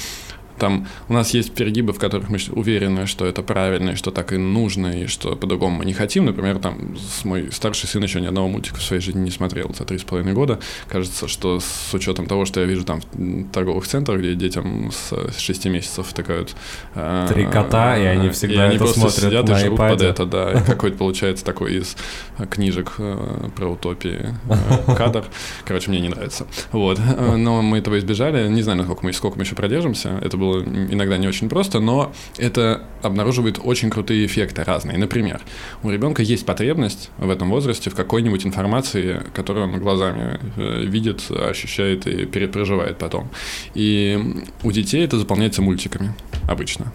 Speaker 4: там у нас есть перегибы, в которых мы уверены, что это правильно, и что так и нужно, и что по-другому мы не хотим. Например, там мой старший сын еще ни одного мультика в своей жизни не смотрел за три с половиной года. Кажется, что с учетом того, что я вижу там в торговых центрах, где детям с 6 месяцев втыкают...
Speaker 5: А, Три кота, и они всегда и
Speaker 4: они
Speaker 5: это
Speaker 4: просто
Speaker 5: смотрят
Speaker 4: сидят
Speaker 5: на
Speaker 4: и живут
Speaker 5: iPad.
Speaker 4: под это, да. Какой-то получается такой из книжек э, про утопии э, кадр. Короче, мне не нравится. Вот. Но мы этого избежали. Не знаю, насколько мы, сколько мы еще продержимся. Это было иногда не очень просто, но это обнаруживает очень крутые эффекты разные. Например, у ребенка есть потребность в этом возрасте в какой-нибудь информации, которую он глазами э, видит, ощущает и перепроживает потом. И у детей это заполняется мультиками обычно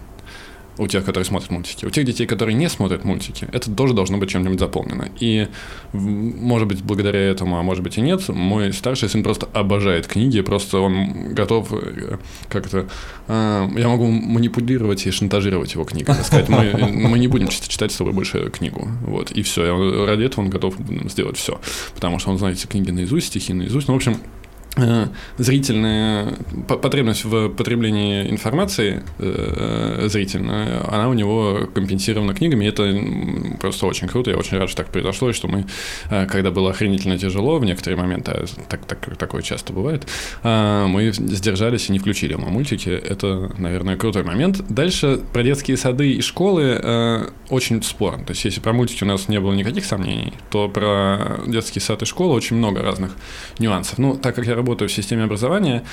Speaker 4: у тех, которые смотрят мультики. У тех детей, которые не смотрят мультики, это тоже должно быть чем-нибудь заполнено. И, может быть, благодаря этому, а может быть и нет, мой старший сын просто обожает книги, просто он готов э, как-то... Э, я могу манипулировать и шантажировать его книгами, сказать, мы, мы не будем читать с тобой больше книгу. Вот, и все. Ради этого он готов сделать все. Потому что он знает эти книги наизусть, стихи наизусть. Ну, в общем, зрительная потребность в потреблении информации э, зрительная, она у него компенсирована книгами, и это просто очень круто, я очень рад, что так произошло, и что мы, э, когда было охренительно тяжело в некоторые моменты, а так, так, такое часто бывает, мы сдержались и не включили ему мультики, это, наверное, крутой момент. Дальше про детские сады и школы очень спорно, то есть если про мультики у нас не было никаких сомнений, то про детский сад и школу очень много разных нюансов. Ну, так как я работаю работаю в системе образования,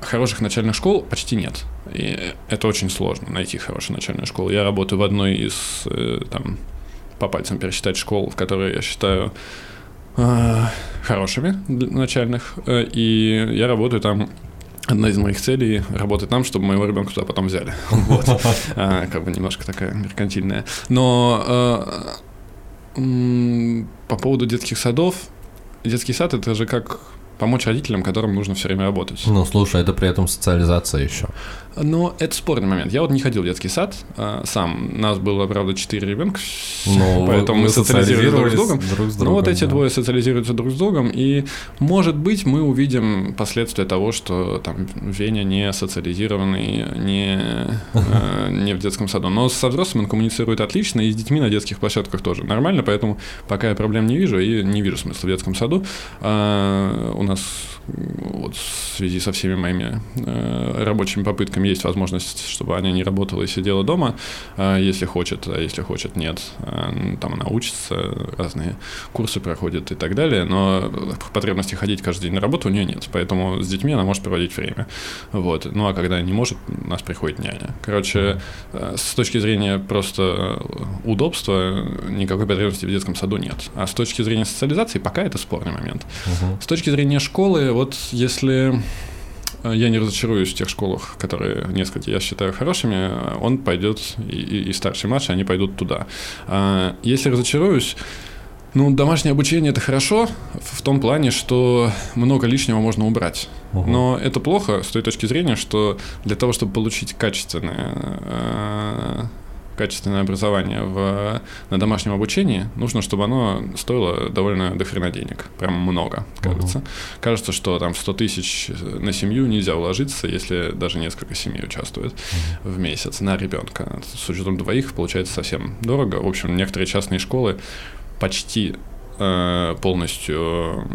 Speaker 4: хороших начальных школ почти нет. И это очень сложно найти хорошую начальную школу. Я работаю в одной из, э, там, по пальцам пересчитать школ, в которые я считаю э, хорошими начальных. Э, и я работаю там Одна из моих целей – работать там, чтобы моего ребенка туда потом взяли. <laughs> Вот. А, как бы немножко такая меркантильная. Но по поводу детских садов, детский сад – это же как помочь родителям, которым нужно все время работать.
Speaker 5: Ну, слушай, это при этом социализация еще.
Speaker 4: Но это спорный момент. Я вот не ходил в детский сад а, сам. Нас было, правда, четыре ребенка,
Speaker 5: Но
Speaker 4: поэтому мы социализировались друг с другом.
Speaker 5: Друг с другом
Speaker 4: ну, вот эти
Speaker 5: да.
Speaker 4: двое социализируются друг с другом, и, может быть, мы увидим последствия того, что там Веня не социализированный, не, э, не в детском саду. Но со взрослыми он коммуницирует отлично, и с детьми на детских площадках тоже нормально, поэтому пока я проблем не вижу, и не вижу смысла в детском саду. А, у нас вот, в связи со всеми моими э, рабочими попытками есть возможность, чтобы Аня не работала и сидела дома, э, если хочет, а если хочет, нет. Э, там она учится, разные курсы проходит и так далее, но потребности ходить каждый день на работу у нее нет, поэтому с детьми она может проводить время. Вот. Ну а когда не может, у нас приходит няня. Короче, э, с точки зрения просто э, удобства никакой потребности в детском саду нет. А с точки зрения социализации пока это спорный момент. С точки зрения школы, вот если я не разочаруюсь в тех школах, которые несколько я считаю хорошими, он пойдет, и, и, и старший, и младший, они пойдут туда. А если разочаруюсь, ну, домашнее обучение это хорошо в том плане, что много лишнего можно убрать. Угу. Но это плохо с той точки зрения, что для того, чтобы получить качественное э, качественное образование в, на домашнем обучении, нужно, чтобы оно стоило довольно дохрена денег. Прям много, кажется. Uh-huh. Кажется, что там в 100 тысяч на семью нельзя уложиться, если даже несколько семей участвуют uh-huh. в месяц на ребенка. С учетом двоих получается совсем дорого. В общем, некоторые частные школы почти э, полностью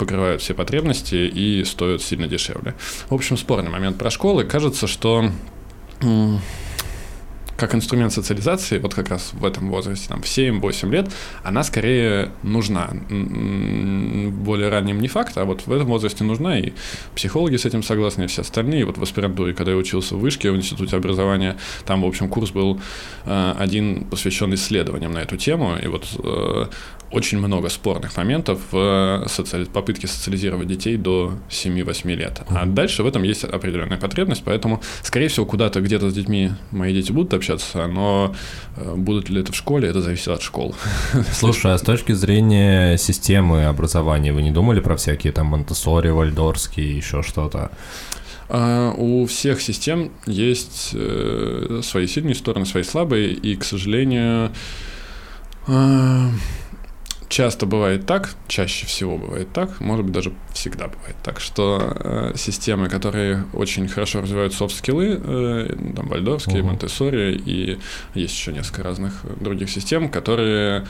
Speaker 4: покрывают все потребности и стоят сильно дешевле. В общем, спорный момент про школы. Кажется, что как инструмент социализации, вот как раз в этом возрасте, там, в 7-8 лет, она скорее нужна. Более раннем не факт, а вот в этом возрасте нужна, и психологи с этим согласны, и все остальные. Вот в аспирантуре, когда я учился в Вышке, в Институте образования, там, в общем, курс был э, один посвящен исследованиям на эту тему, и вот э, очень много спорных моментов в социали... попытке социализировать детей до 7-8 лет. А дальше в этом есть определенная потребность, поэтому, скорее всего, куда-то где-то с детьми мои дети будут общаться, но э, будут ли это в школе, это зависит от школ. <laughs>
Speaker 5: Слушай, а с точки зрения системы образования, вы не думали про всякие там Монтессори, Вальдорские, еще что-то?
Speaker 4: А, у всех систем есть э, свои сильные стороны, свои слабые, и, к сожалению, э, часто бывает так, чаще всего бывает так, может быть, даже всегда бывает так, что э, системы, которые очень хорошо развивают софт-скиллы, э, там, Вальдорфские, угу. Монтессори, и есть еще несколько разных других систем, которые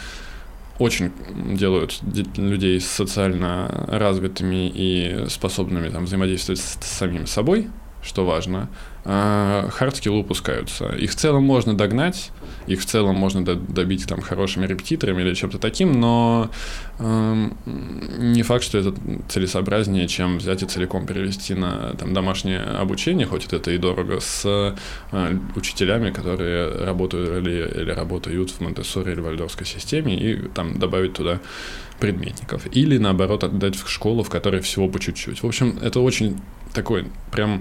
Speaker 4: очень делают людей социально развитыми и способными там, взаимодействовать с, с самим собой, что важно, хардскиллы упускаются. Их в целом можно догнать, их в целом можно добить там хорошими репетиторами или чем-то таким, но э, не факт, что это целесообразнее, чем взять и целиком перевести на там, домашнее обучение, хоть это и дорого, с э, учителями, которые работают или, или работают в Монтессори или Вальдорской системе, и там добавить туда предметников. Или, наоборот, отдать в школу, в которой всего по чуть-чуть. В общем, это очень такой прям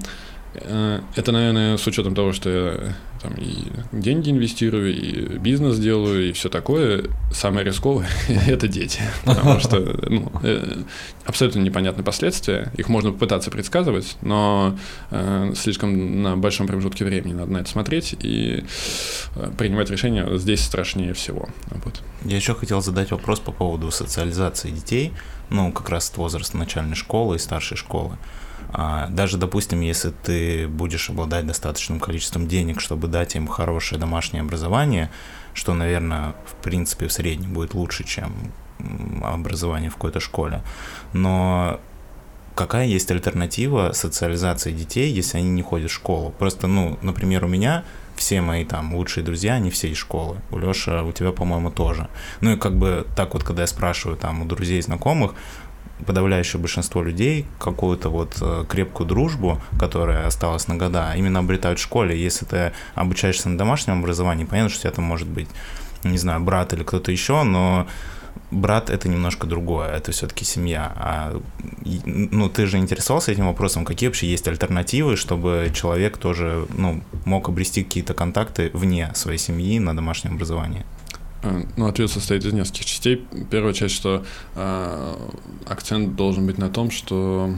Speaker 4: Э, это, наверное, с учетом того, что я там и деньги инвестирую, и бизнес делаю, и все такое, самое рисковое <laughs> – это дети. Потому что ну, э, абсолютно непонятны последствия. Их можно попытаться предсказывать, но э, слишком на большом промежутке времени надо на это смотреть и э, принимать решения здесь страшнее всего. Вот.
Speaker 3: Я еще хотел задать вопрос по поводу социализации детей, ну, как раз возраст начальной школы и старшей школы. А даже, допустим, если ты будешь обладать достаточным количеством денег, чтобы дать им хорошее домашнее образование, что, наверное, в принципе, в среднем будет лучше, чем образование в какой-то школе. Но какая есть альтернатива социализации детей, если они не ходят в школу? Просто, ну, например, у меня все мои там лучшие друзья, они все из школы. У Лёша, у тебя, по-моему, тоже. Ну и как бы так вот, когда я спрашиваю там у друзей знакомых, подавляющее большинство людей какую-то вот э, крепкую дружбу, которая осталась на года, именно обретают в школе. Если ты обучаешься на домашнем образовании, понятно, что у тебя там может быть, не знаю, брат или кто-то еще, но брат это немножко другое, это все-таки семья. А, ну, ты же интересовался этим вопросом, какие вообще есть альтернативы, чтобы человек тоже ну, мог обрести какие-то контакты вне своей семьи на домашнем образовании?
Speaker 4: Э, ну, ответ состоит из нескольких частей. Первая часть, что э, акцент должен быть на том, что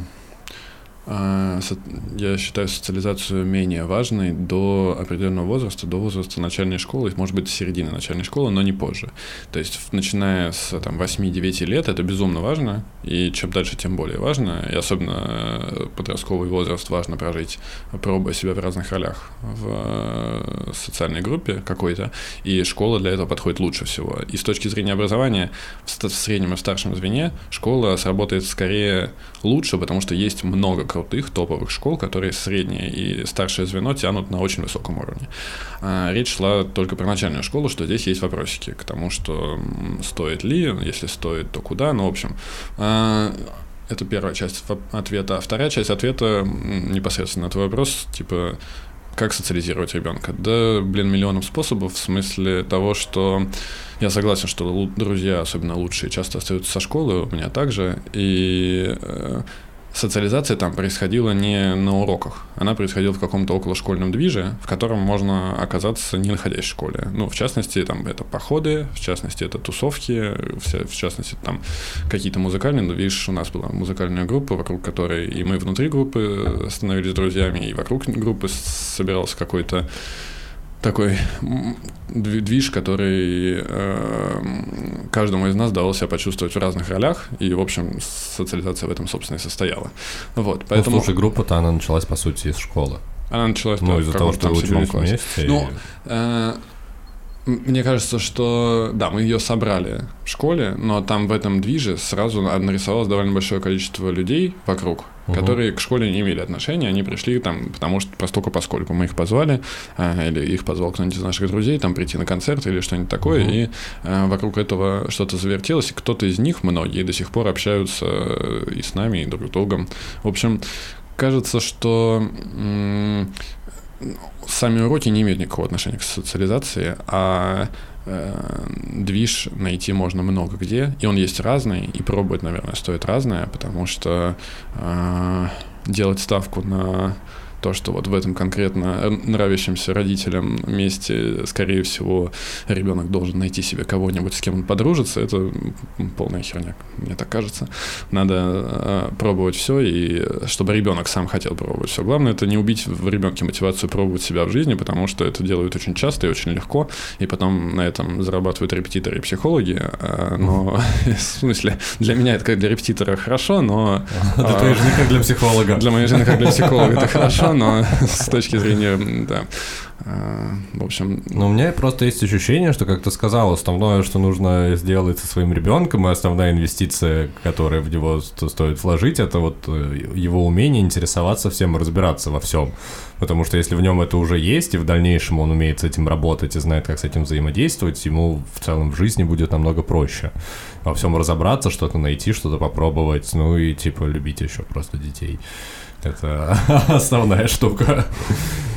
Speaker 4: я считаю социализацию менее важной до определенного возраста, до возраста начальной школы, может быть, середины начальной школы, но не позже. То есть, начиная с там, 8-9 лет, это безумно важно, и чем дальше, тем более важно, и особенно э, подростковый возраст важно прожить, пробуя себя в разных ролях в э, социальной группе какой-то, и школа для этого подходит лучше всего. И с точки зрения образования, в среднем и в старшем звене школа сработает скорее лучше, потому что есть много крутых топовых школ, которые среднее и старшее звено тянут на очень высоком уровне. А, речь шла только про начальную школу, что здесь есть вопросики к тому, что стоит ли, если стоит, то куда, ну, в общем, а, это первая часть ответа. А вторая часть ответа непосредственно на твой вопрос, типа, как социализировать ребенка? Да, блин, миллионом способов, в смысле того, что я согласен, что друзья, особенно лучшие, часто остаются со школы, у меня также, и э, социализация там происходила не на уроках, она происходила в каком-то околошкольном движе, в котором можно оказаться не находясь в школе. Ну, в частности, там это походы, в частности, это тусовки, в частности, там какие-то музыкальные, ну, видишь, у нас была музыкальная группа, вокруг которой и мы внутри группы становились друзьями, и вокруг группы собирался какой-то такой движ, который э, каждому из нас давал себя почувствовать в разных ролях, и, в общем, социализация в этом, собственно, и состояла. Вот,
Speaker 5: ну,
Speaker 4: поэтому...
Speaker 5: Ну, слушай, группа-то она началась, по сути, из школы.
Speaker 4: Она началась
Speaker 5: ну, из-за того, что вы учились вместе.
Speaker 4: Ну, и... э, мне кажется, что да, мы ее собрали в школе, но там в этом движе сразу нарисовалось довольно большое количество людей вокруг, угу. которые к школе не имели отношения. Они пришли там, потому что постольку поскольку мы их позвали, э, или их позвал кто-нибудь из наших друзей, там прийти на концерт или что-нибудь такое, угу. и э, вокруг этого что-то завертелось, и кто-то из них, многие, до сих пор общаются и с нами, и друг с другом. В общем, кажется, что сами уроки не имеют никакого отношения к социализации, а э, движ найти можно много где, и он есть разный, и пробовать, наверное, стоит разное, потому что э, делать ставку на то, что вот в этом конкретно э, нравящемся родителям месте, скорее всего, ребенок должен найти себе кого-нибудь, с кем он подружится, это полная херня, мне так кажется. Надо э, пробовать все, и чтобы ребенок сам хотел пробовать все. Главное это не убить в ребенке мотивацию пробовать себя в жизни, потому что это делают очень часто и очень легко, и потом на этом зарабатывают репетиторы и психологи. Э, но <laughs> в смысле, для меня это как для репетитора хорошо, но...
Speaker 5: Для твоей жены как для психолога.
Speaker 4: Для моей жены как для психолога это хорошо, но <laughs> с точки зрения, да, а, в общем...
Speaker 5: Ну, у меня просто есть ощущение, что, как ты сказал, основное, что нужно сделать со своим ребенком, и основная инвестиция, которая в него стоит вложить, это вот э, его умение интересоваться всем и разбираться во всем. Потому что если в нем это уже есть, и в дальнейшем он умеет с этим работать и знает, как с этим взаимодействовать, ему в целом в жизни будет намного проще во всем разобраться, что-то найти, что-то попробовать, ну и типа любить еще просто детей. Это <laughs> основная штука.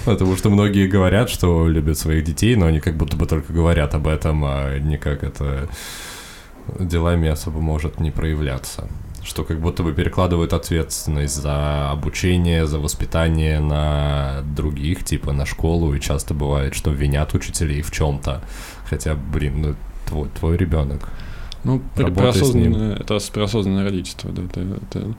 Speaker 5: Потому что многие говорят, что любят своих детей, но они как будто бы только говорят об этом, а никак это делами особо может не проявляться. Что как будто бы перекладывают ответственность за обучение, за воспитание на других, типа на школу, и часто бывает, что винят учителей в чем-то. Хотя, блин, ну твой, твой ребенок.
Speaker 4: Ну, про осознанное, это про осознанное родительство, да, это, это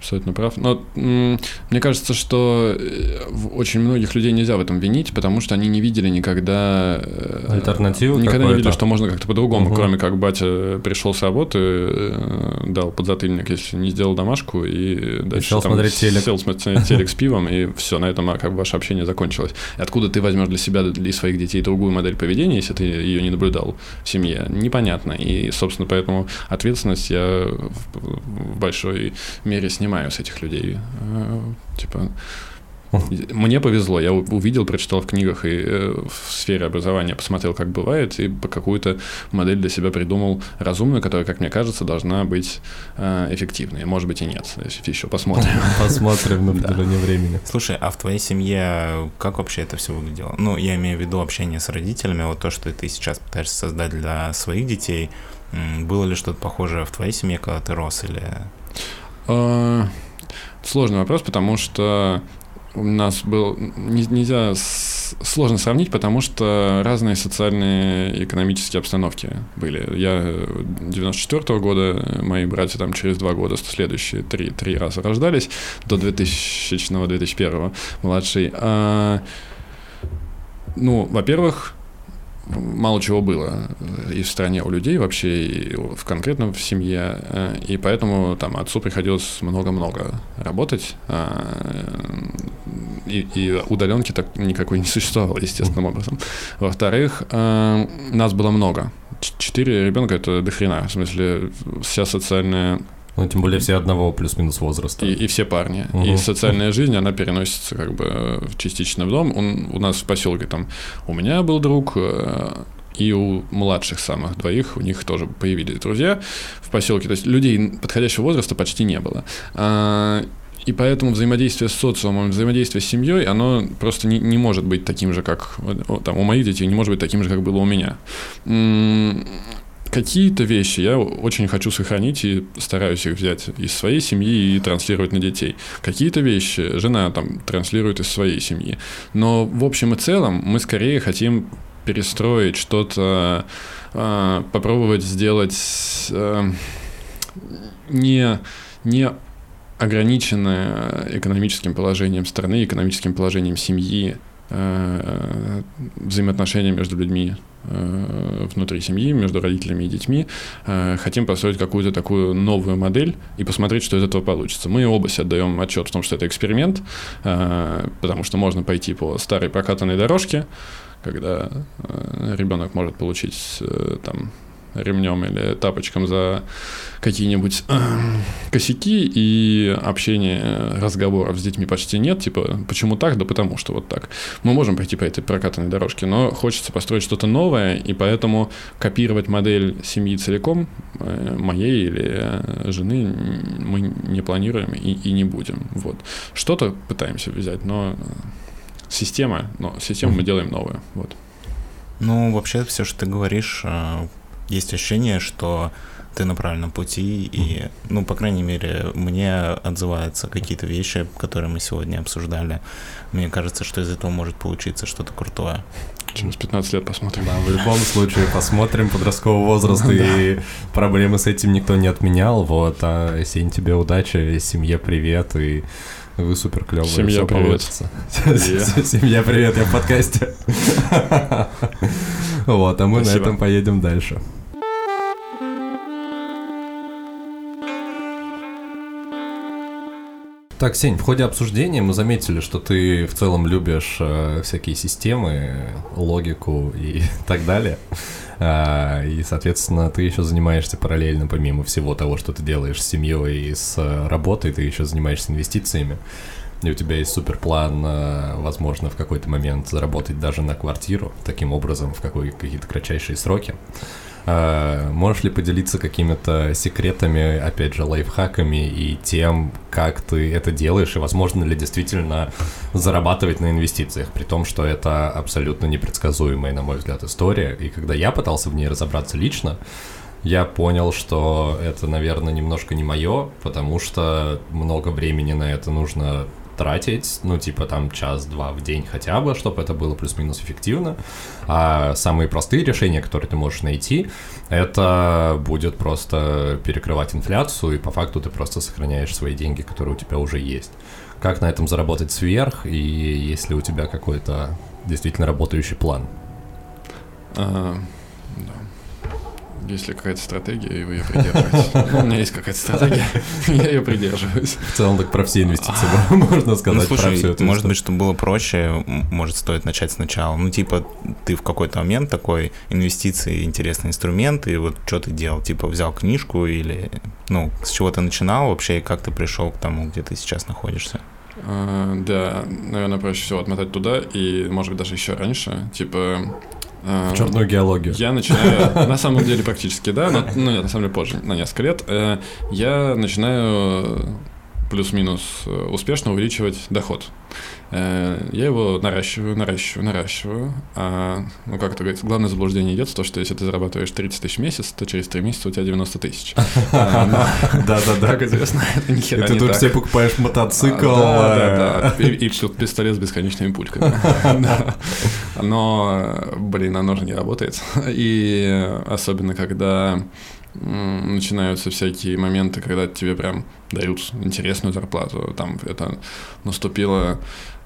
Speaker 4: абсолютно прав. Но мне кажется, что э, очень многих людей нельзя в этом винить, потому что они не видели никогда...
Speaker 5: Э, Альтернативы
Speaker 4: Никогда не видели, что можно как-то по-другому, угу. кроме как батя пришел с работы, э, дал подзатыльник, если не сделал домашку, и дальше
Speaker 5: сел там смотреть телек.
Speaker 4: сел смотреть телек с пивом, и все, на этом а, как бы ваше общение закончилось. И откуда ты возьмешь для себя, для своих детей другую модель поведения, если ты ее не наблюдал в семье, непонятно. И, собственно, поэтому ответственность я в большой мере снимаю понимаю с этих людей. Э, типа, мне повезло, я увидел, прочитал в книгах и э, в сфере образования, посмотрел, как бывает, и по какую-то модель для себя придумал разумную, которая, как мне кажется, должна быть э, эффективной. Может быть и нет, еще посмотрим. <laughs>
Speaker 5: Посмотрим на протяжении времени.
Speaker 3: Слушай, а в твоей семье как вообще это все выглядело? Ну, я имею в виду общение с родителями, вот то, что ты сейчас пытаешься создать для своих детей, было ли что-то похожее в твоей семье, когда ты рос, или
Speaker 4: Сложный вопрос, потому что у нас был... Нельзя сложно сравнить, потому что разные социальные и экономические обстановки были. Я 94 -го года, мои братья там через два года, следующие три, три раза рождались, до 2000-2001 младший. А, ну, во-первых, мало чего было э, и в стране у людей вообще, и в конкретном в семье, э, и поэтому там отцу приходилось много-много работать, а, и, и удаленки так никакой не существовало, естественным образом. Во-вторых, э, нас было много. Четыре ребенка это дохрена, в смысле вся социальная
Speaker 5: ну, тем более все одного плюс-минус возраста.
Speaker 4: И, и все парни. Угу. И социальная жизнь, она переносится как бы частично в дом. Он, у нас в поселке там, у меня был друг, э, и у младших самых двоих у них тоже появились друзья в поселке. То есть людей подходящего возраста почти не было. А, и поэтому взаимодействие с социумом, взаимодействие с семьей, оно просто не, не может быть таким же, как там, у моих детей, не может быть таким же, как было у меня какие-то вещи я очень хочу сохранить и стараюсь их взять из своей семьи и транслировать на детей. Какие-то вещи жена там транслирует из своей семьи. Но в общем и целом мы скорее хотим перестроить что-то, э, попробовать сделать э, не, не ограниченное экономическим положением страны, экономическим положением семьи, э, взаимоотношения между людьми внутри семьи, между родителями и детьми, э, хотим построить какую-то такую новую модель и посмотреть, что из этого получится. Мы оба себе отдаем отчет в том, что это эксперимент, э, потому что можно пойти по старой прокатанной дорожке, когда ребенок может получить там ремнем или тапочком за какие-нибудь э, косяки и общения, разговоров с детьми почти нет. Типа, почему так? Да потому что вот так. Мы можем пойти по этой прокатанной дорожке, но хочется построить что-то новое, и поэтому копировать модель семьи целиком, э, моей или э, жены, мы не планируем и, и не будем. Вот. Что-то пытаемся взять, но система, но систему мы делаем новую. Вот.
Speaker 3: Ну, вообще, все, что ты говоришь, есть ощущение, что ты на правильном пути, и, ну, по крайней мере, мне отзываются какие-то вещи, которые мы сегодня обсуждали. Мне кажется, что из этого может получиться что-то крутое.
Speaker 4: Через 15 лет посмотрим.
Speaker 5: Да, в любом случае посмотрим подростковый возраст, <laughs> и проблемы с этим никто не отменял, вот, а Сень, тебе удачи, семье привет, и вы супер клевые.
Speaker 4: Семья привет.
Speaker 5: Семья привет, я в подкасте. <laughs> Вот, а мы на этом поедем дальше. Так, Сень, в ходе обсуждения мы заметили, что ты в целом любишь э, всякие системы, логику и <laughs> так далее. А, и, соответственно, ты еще занимаешься параллельно, помимо всего того, что ты делаешь с семьей и с работой, ты еще занимаешься инвестициями. И у тебя есть супер план, э, возможно, в какой-то момент заработать даже на квартиру, таким образом, в какой, какие-то кратчайшие сроки. А, можешь ли поделиться какими-то секретами, опять же, лайфхаками и тем, как ты это делаешь, и возможно ли действительно зарабатывать на инвестициях, при том, что это абсолютно непредсказуемая, на мой взгляд, история. И когда я пытался в ней разобраться лично, я понял, что это, наверное, немножко не мое, потому что много времени на это нужно тратить, ну, типа там час-два в день хотя бы, чтобы это было плюс-минус эффективно. А самые простые решения, которые ты можешь найти, это будет просто перекрывать инфляцию, и по факту ты просто сохраняешь свои деньги, которые у тебя уже есть. Как на этом заработать сверх, и есть ли у тебя какой-то действительно работающий план?
Speaker 4: А, есть ли какая-то стратегия, и вы ее придерживаетесь? <laughs> У меня есть какая-то стратегия, <laughs> я ее придерживаюсь.
Speaker 5: В целом так про все инвестиции <laughs> можно сказать.
Speaker 3: Ну, слушай, может быть, чтобы было проще, может, стоит начать сначала. Ну, типа, ты в какой-то момент такой, инвестиции, интересный инструмент, и вот что ты делал? Типа, взял книжку или, ну, с чего ты начинал вообще, и как ты пришел к тому, где ты сейчас находишься?
Speaker 4: А, да, наверное, проще всего отмотать туда, и, может быть, даже еще раньше. Типа,
Speaker 5: в черную геологию.
Speaker 4: Я начинаю, на самом деле практически, да, но, ну нет, на самом деле позже, на несколько лет, э, я начинаю плюс-минус э, успешно увеличивать доход. Э, я его наращиваю, наращиваю, наращиваю. А, ну, как это говорится, главное заблуждение идет то, что если ты зарабатываешь 30 тысяч в месяц, то через 3 месяца у тебя 90 тысяч. <laughs> <laughs>
Speaker 5: Да-да-да.
Speaker 4: Как известно, <laughs> это ни хера
Speaker 5: Ты
Speaker 4: не
Speaker 5: тут себе покупаешь мотоцикл.
Speaker 4: Да,
Speaker 5: э,
Speaker 4: да, да. И, и пистолет с бесконечными пульками. Но, блин, оно же не работает. И особенно, когда начинаются всякие моменты, когда тебе прям дают интересную зарплату. Там это наступило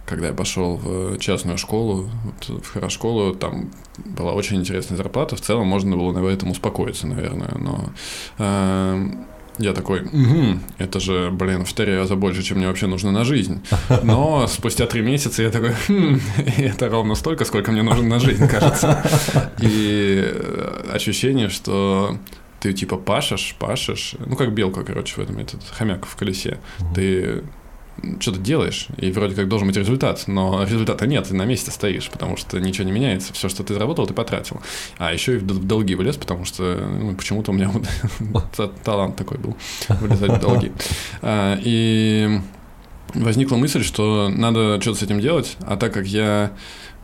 Speaker 4: когда я пошел в частную школу, вот в хорошколу, там была очень интересная зарплата. В целом можно было на этом успокоиться, наверное. Но э, я такой, «Мгм, это же, блин, в три раза больше, чем мне вообще нужно на жизнь. <laughs> Но спустя три месяца я такой, «Хм, <laughs> это ровно столько, сколько мне нужно на жизнь, кажется. И ощущение, что ты типа пашешь, пашешь, ну как белка, короче, в этом этот хомяк в колесе. Ты что-то делаешь, и вроде как должен быть результат, но результата нет, ты на месте стоишь, потому что ничего не меняется, все, что ты заработал, ты потратил. А еще и в долги влез, потому что ну, почему-то у меня вот <laughs> та- талант такой был, <laughs> вылезать в долги. А, И возникла мысль, что надо что-то с этим делать, а так как я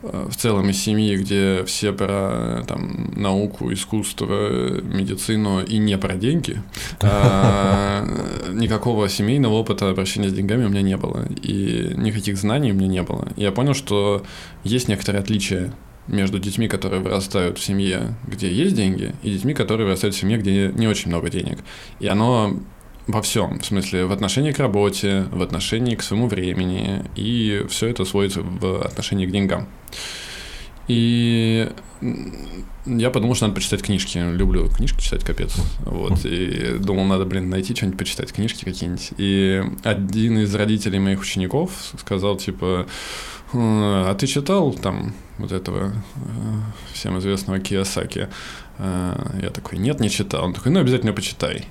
Speaker 4: в целом из семьи, где все про там, науку, искусство, медицину и не про деньги, а, никакого семейного опыта обращения с деньгами у меня не было. И никаких знаний у меня не было. Я понял, что есть некоторые отличия между детьми, которые вырастают в семье, где есть деньги, и детьми, которые вырастают в семье, где не очень много денег. И оно во всем, в смысле, в отношении к работе, в отношении к своему времени, и все это сводится в отношении к деньгам. И я подумал, что надо почитать книжки. Люблю книжки читать, капец. Вот. И думал, надо, блин, найти что-нибудь почитать, книжки какие-нибудь. И один из родителей моих учеников сказал, типа, «Э, а ты читал там вот этого э, всем известного Киосаки? Э, Я такой, нет, не читал. Он такой, ну, обязательно почитай.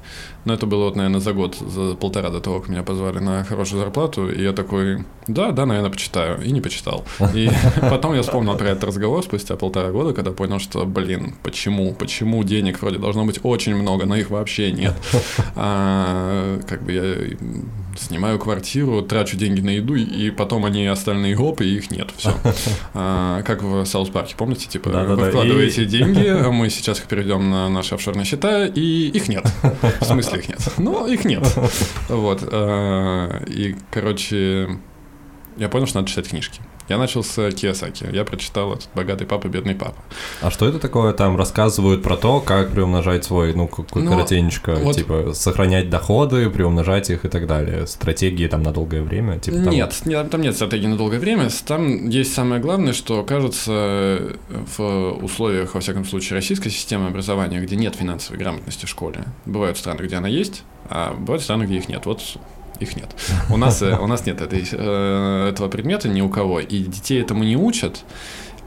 Speaker 4: Но это было, вот, наверное, за год, за полтора до того, как меня позвали на хорошую зарплату. И я такой, да, да, наверное, почитаю. И не почитал. И <laughs> потом я вспомнил про этот разговор спустя полтора года, когда понял, что, блин, почему? Почему денег вроде должно быть очень много, но их вообще нет. А, как бы я снимаю квартиру, трачу деньги на еду, и потом они остальные гоп, и их нет. Все. <laughs> как в Саус Парке, помните? Типа,
Speaker 5: Да-да-да,
Speaker 4: вы вкладываете
Speaker 5: и-
Speaker 4: деньги, а мы сейчас их переведем на наши офшорные счета, и их нет. В смысле их нет? Ну, их нет. Вот. а, И, короче, я понял, что надо читать книжки. Я начал с Киосаки. Я прочитал этот «Богатый папа, бедный папа».
Speaker 5: А что это такое? Там рассказывают про то, как приумножать свой, ну,
Speaker 4: Ну,
Speaker 5: коротенечко,
Speaker 4: вот-
Speaker 5: типа, сохранять доходы, приумножать их и так далее. Стратегии там на долгое время, типа там...
Speaker 4: Нет, нет, там нет стратегии на долгое время. Там есть самое главное, что, кажется, в условиях, во всяком случае, российской системы образования, где нет финансовой грамотности в школе, бывают страны, где она есть, а бывают страны, где их нет. Вот их нет. У нас, э, у нас нет этой, э, этого предмета ни у кого, и детей этому не учат,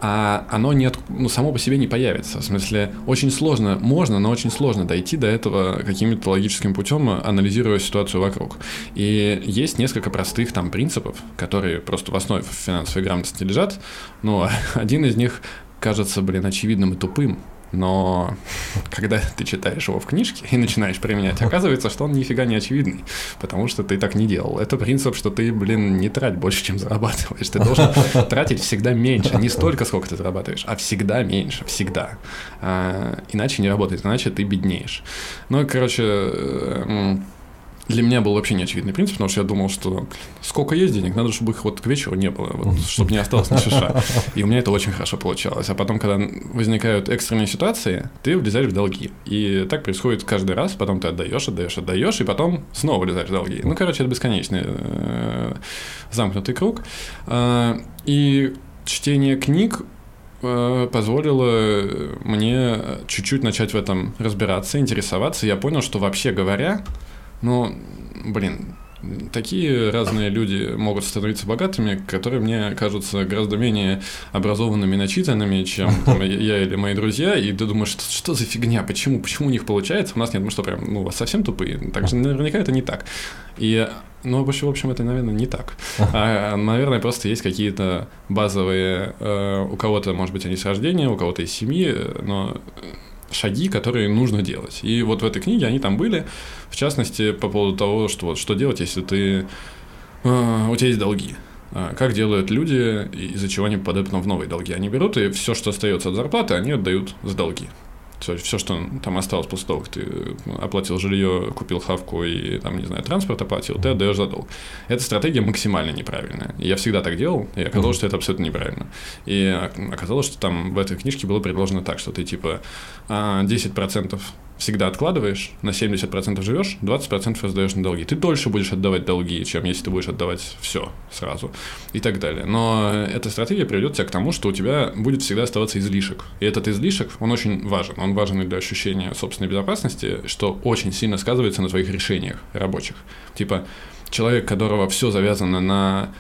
Speaker 4: а оно нет, ну, само по себе не появится. В смысле, очень сложно, можно, но очень сложно дойти до этого каким-то логическим путем, анализируя ситуацию вокруг. И есть несколько простых там принципов, которые просто в основе финансовой грамотности лежат. Но <laughs> один из них кажется, блин, очевидным и тупым. Но когда ты читаешь его в книжке и начинаешь применять, оказывается, что он нифига не очевидный, потому что ты так не делал. Это принцип, что ты, блин, не трать больше, чем зарабатываешь. Ты должен тратить всегда меньше, не столько, сколько ты зарабатываешь, а всегда меньше, всегда. А, иначе не работает, иначе ты беднеешь. Ну, короче, э, для меня был вообще неочевидный принцип, потому что я думал, что сколько есть денег, надо, чтобы их вот к вечеру не было, вот, чтобы не осталось ни шиша. И у меня это очень хорошо получалось. А потом, когда возникают экстренные ситуации, ты влезаешь в долги. И так происходит каждый раз, потом ты отдаешь, отдаешь, отдаешь, и потом снова влезаешь в долги. Ну, короче, это бесконечный э, замкнутый круг. А, И чтение книг э, позволило мне чуть-чуть начать в этом разбираться, интересоваться. Я понял, что вообще говоря, ну, блин, такие разные люди могут становиться богатыми, которые мне кажутся гораздо менее образованными начитанными, чем <laughs> там, я или мои друзья, и ты думаешь, что, что за фигня, почему, почему у них получается, у нас нет, мы что, прям, ну, совсем тупые, так же наверняка это не так. И, ну, в общем, это, наверное, не так. А, наверное, просто есть какие-то базовые, э, у кого-то, может быть, они с рождения, у кого-то из семьи, но шаги, которые нужно делать. И вот в этой книге они там были, в частности, по поводу того, что, вот, что делать, если ты, э, у тебя есть долги. А, Как делают люди, из-за чего они попадают в новые долги? Они берут и все, что остается от зарплаты, они отдают за долги. Есть все, что там осталось после того, как ты оплатил жилье, купил хавку и, там, не знаю, транспорт оплатил, ты отдаешь за долг. Эта стратегия максимально неправильная. Я всегда так делал, и оказалось, что это абсолютно неправильно. И оказалось, что там в этой книжке было предложено так, что ты типа а, 10% всегда откладываешь, на 70% живешь, 20% раздаешь на долги. Ты дольше будешь отдавать долги, чем если ты будешь отдавать все сразу и так далее. Но эта стратегия приведет тебя к тому, что у тебя будет всегда оставаться излишек. И этот излишек, он очень важен. Он важен и для ощущения собственной безопасности, что очень сильно сказывается на твоих решениях рабочих. Типа человек, которого все завязано на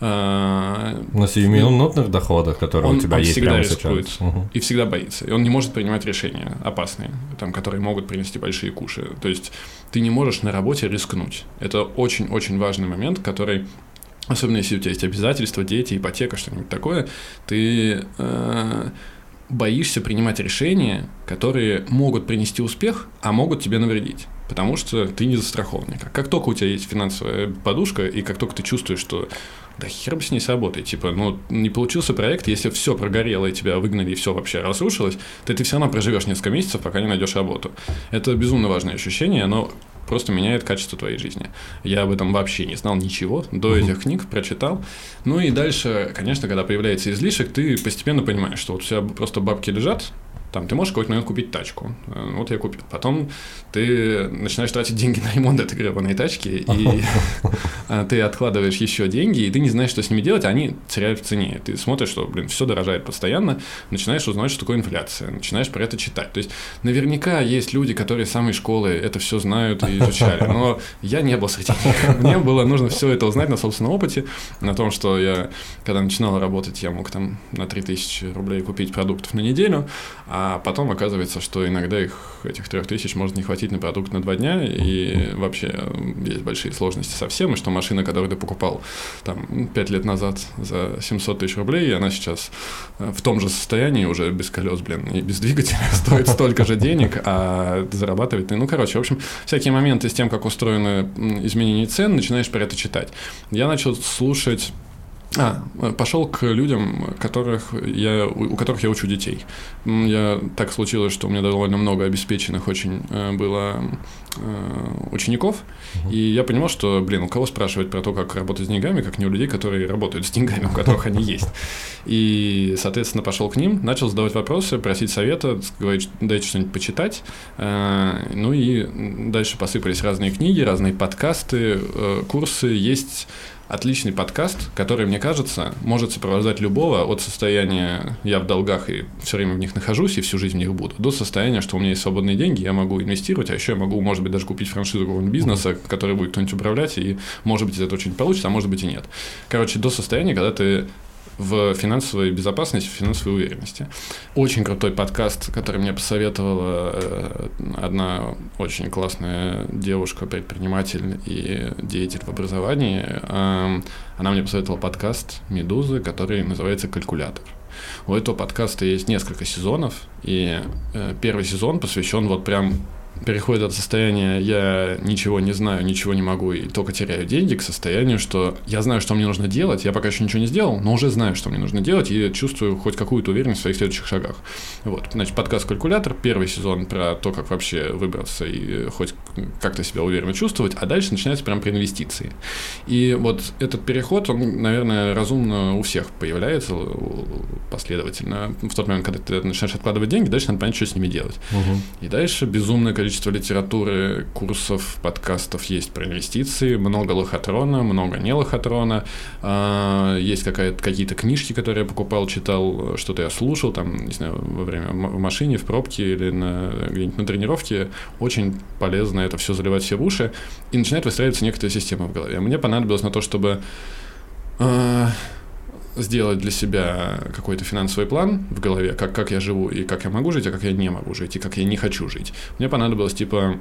Speaker 5: На сиюминутных доходах, которые
Speaker 4: он,
Speaker 5: у тебя
Speaker 4: он
Speaker 5: есть
Speaker 4: всегда рискует
Speaker 5: сейчас.
Speaker 4: И всегда боится. И он не может принимать решения опасные, там, которые могут принести большие куши. То есть ты не можешь на работе рискнуть. Это очень-очень важный момент, который Особенно если у тебя есть обязательства, дети, ипотека, что-нибудь такое, ты э, боишься принимать решения, которые могут принести успех, а могут тебе навредить. Потому что ты не застрахован никак. Как только у тебя есть финансовая подушка, и как только ты чувствуешь, что да хер бы с ней сработает, типа, ну, не получился проект, если все прогорело, и тебя выгнали, и все вообще разрушилось, то ты все равно проживешь несколько месяцев, пока не найдешь работу. Это безумно важное ощущение, оно просто меняет качество твоей жизни. Я об этом вообще не знал ничего, до этих книг прочитал. Ну и дальше, конечно, когда появляется излишек, ты постепенно понимаешь, что вот у тебя просто бабки лежат, там, ты можешь в какой-то момент купить тачку. Э, Вот я купил. Потом ты начинаешь тратить деньги на ремонт этой гребаной тачки, и а, <laughs> ты откладываешь еще деньги, и ты не знаешь, что с ними делать, а они теряют в цене. Ты смотришь, что, блин, все дорожает постоянно, начинаешь узнавать, что такое инфляция, начинаешь про это читать. То есть наверняка есть люди, которые с самой школы это все знают и изучали, но я не был среди них. Мне было нужно все это узнать на собственном опыте, на том, что я, когда начинал работать, я мог там на 3000 рублей купить продуктов на неделю, а потом оказывается, что иногда их, этих 3000 может не хватить на продукт на два дня, и вообще есть большие сложности со всем, и что машина, которую ты покупал там 5 лет назад за 700 тысяч рублей, она сейчас э, в том же состоянии, уже без колес, блин, и без <laughs> двигателя, <laughs> стоит столько же денег, а зарабатывать ты, ну, короче, в общем, всякие моменты с тем, как устроены изменения цен, начинаешь про это читать. Я начал слушать а, пошел к людям, которых я, у которых я учу детей. Я, так случилось, что у меня довольно много обеспеченных очень э, было э, учеников, и я понимал, что, блин, у кого спрашивать про то, как работать с деньгами, как не у людей, которые работают с деньгами, у которых они есть. И, соответственно, пошел к ним, начал задавать вопросы, просить совета, говорить, дайте что-нибудь почитать. Э, Ну и дальше посыпались разные книги, разные подкасты, курсы. Есть отличный подкаст, который, мне кажется, может сопровождать любого от состояния «я в долгах и все время в них нахожусь и всю жизнь в них буду», до состояния, что у меня есть свободные деньги, я могу инвестировать, а еще я могу, может быть, даже купить франшизу какого-нибудь бизнеса, который будет кто-нибудь управлять, и, может быть, это очень получится, а может быть и нет. Короче, до состояния, когда ты в финансовой безопасности, в финансовой уверенности. Очень крутой подкаст, который мне посоветовала э, одна очень классная девушка, предприниматель и деятель в образовании. Эм, Она мне посоветовала подкаст «Медузы», который называется «Калькулятор». У этого подкаста есть несколько сезонов, и э, первый сезон посвящен вот прям переходит от состояния «я ничего не знаю, ничего не могу и только теряю деньги» к состоянию, что я знаю, что мне нужно делать, я пока еще ничего не сделал, но уже знаю, что мне нужно делать и чувствую хоть какую-то уверенность в своих следующих шагах. Вот, значит, подкаст «Калькулятор», первый сезон про то, как вообще выбраться и хоть как-то себя уверенно чувствовать, а дальше начинается прям про инвестиции. И вот этот переход, он, наверное, разумно у всех появляется последовательно. В тот момент, когда ты начинаешь откладывать деньги, дальше надо понять, что с ними делать. И дальше безумное количество литературы, курсов, подкастов есть про инвестиции, много лохотрона, много не лохотрона, А, есть какие-то книжки, которые я покупал, читал, что-то я слушал, там, не знаю, во время в машине, в пробке или на, где-нибудь на тренировке, очень полезно это все заливать все в уши, и начинает выстраиваться некоторая система в голове. Мне понадобилось на то, чтобы а, сделать для себя какой-то финансовый план в голове, как, как я живу и как я могу жить, а как я не могу жить, и как я не хочу жить. Мне понадобилось, типа,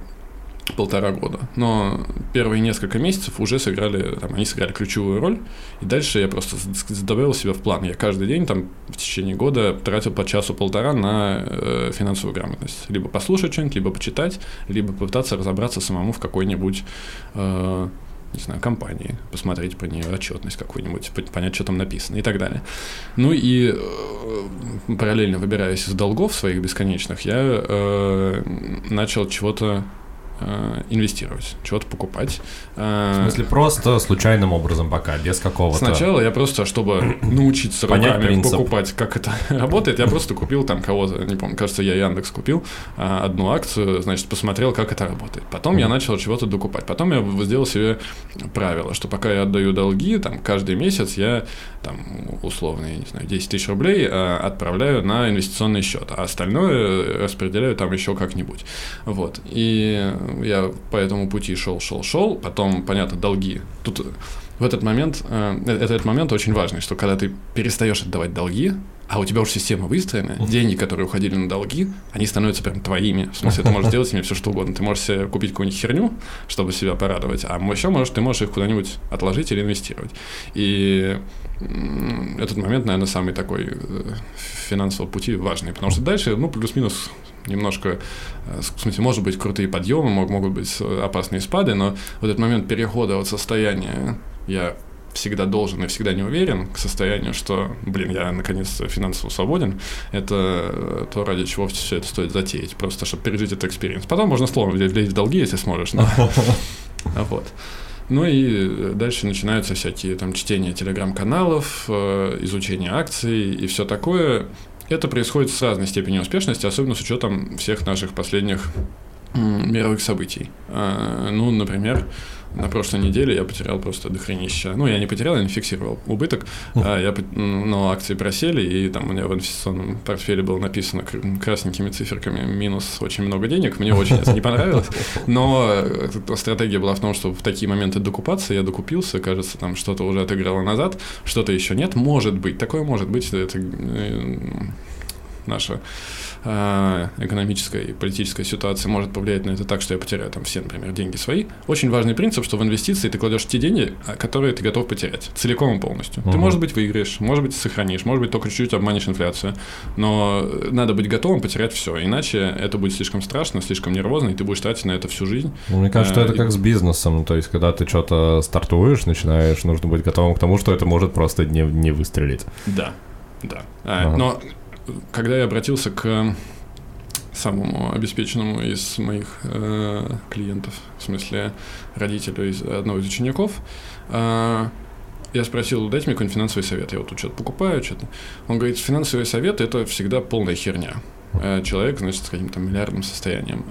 Speaker 4: полтора года. Но первые несколько месяцев уже сыграли, там, они сыграли ключевую роль. И дальше я просто добавил себя в план. Я каждый день там в течение года тратил по часу-полтора на э, финансовую грамотность. Либо послушать что-нибудь, либо почитать, либо попытаться разобраться самому в какой-нибудь э, не знаю, компании, посмотреть про нее отчетность какую-нибудь, понять, что там написано и так далее. Ну и э, параллельно выбираясь из долгов своих бесконечных, я э, начал чего-то инвестировать, чего-то покупать.
Speaker 5: Э, В смысле, просто случайным образом пока, без какого-то...
Speaker 4: Сначала я просто, чтобы <clears throat> научиться
Speaker 5: Понять
Speaker 4: руками
Speaker 5: принцип.
Speaker 4: покупать, как это <laughs> работает, я просто купил там кого-то, не помню, кажется, я Яндекс купил э, одну акцию, значит, посмотрел, как это работает. Потом я начал чего-то докупать. Потом я сделал себе правило, что пока я отдаю долги, там, каждый месяц я, там, условно, я не знаю, 10 тысяч рублей отправляю на инвестиционный счет, а остальное распределяю там еще как-нибудь. Вот. И я по этому пути шел, шел, шел, потом, понятно, долги. Тут в этот момент, э, этот момент очень важный, что когда ты перестаешь отдавать долги, а у тебя уже система выстроена, деньги, которые уходили на долги, они становятся прям твоими. В смысле, ты можешь <laughs> делать с ними все что угодно. Ты можешь себе купить какую-нибудь херню, чтобы себя порадовать, а еще можешь, ты можешь их куда-нибудь отложить или инвестировать. И этот момент, наверное, самый такой э, финансового пути важный, потому что дальше, ну, плюс-минус немножко, э, в смысле, может быть, крутые подъемы, могут быть опасные спады, но вот этот момент перехода от состояния я всегда должен и всегда не уверен к состоянию, что, блин, я наконец-то финансово свободен, это э, то, ради чего все это стоит затеять, просто чтобы пережить этот experience. Потом можно словом влезть в долги, если сможешь. Но... <laughs> Вот. Ну и дальше начинаются всякие там чтения телеграм-каналов, э, изучение акций и все такое. Это происходит с разной степенью успешности, особенно с учетом всех наших последних мировых событий. А, ну, например, на прошлой неделе я потерял просто дохренища. Ну, я не потерял, я не фиксировал убыток. А я, но акции просели, и там у меня в инвестиционном портфеле было написано красненькими циферками минус очень много денег. Мне очень это не понравилось. Но э, стратегия была в том, что в такие моменты докупаться, я докупился, кажется, там что-то уже отыграло назад, что-то еще нет. Может быть, такое может быть, это э, наша экономическая и политическая ситуация может повлиять на это так, что я потеряю там все, например, деньги свои. Очень важный принцип, что в инвестиции ты кладешь те деньги, а, которые ты готов потерять целиком и полностью. Угу. Ты, может быть, выиграешь, может быть, сохранишь, может быть, только чуть-чуть обманешь инфляцию, но надо быть готовым потерять все, иначе это будет слишком страшно, слишком нервозно, и ты будешь тратить на это всю жизнь.
Speaker 5: Ну, мне кажется, что это как с бизнесом, то есть, когда ты что-то стартуешь, начинаешь, нужно быть готовым к тому, что это может просто не, не выстрелить.
Speaker 4: Да, да. Ага. Но когда я обратился к самому обеспеченному из моих э, клиентов, в смысле родителю из одного из учеников, э, я спросил, дайте мне какой-нибудь финансовый совет. Я вот тут что-то покупаю, что-то. Он говорит, финансовый совет – это всегда полная херня. Э, человек, значит, с каким-то миллиардным состоянием.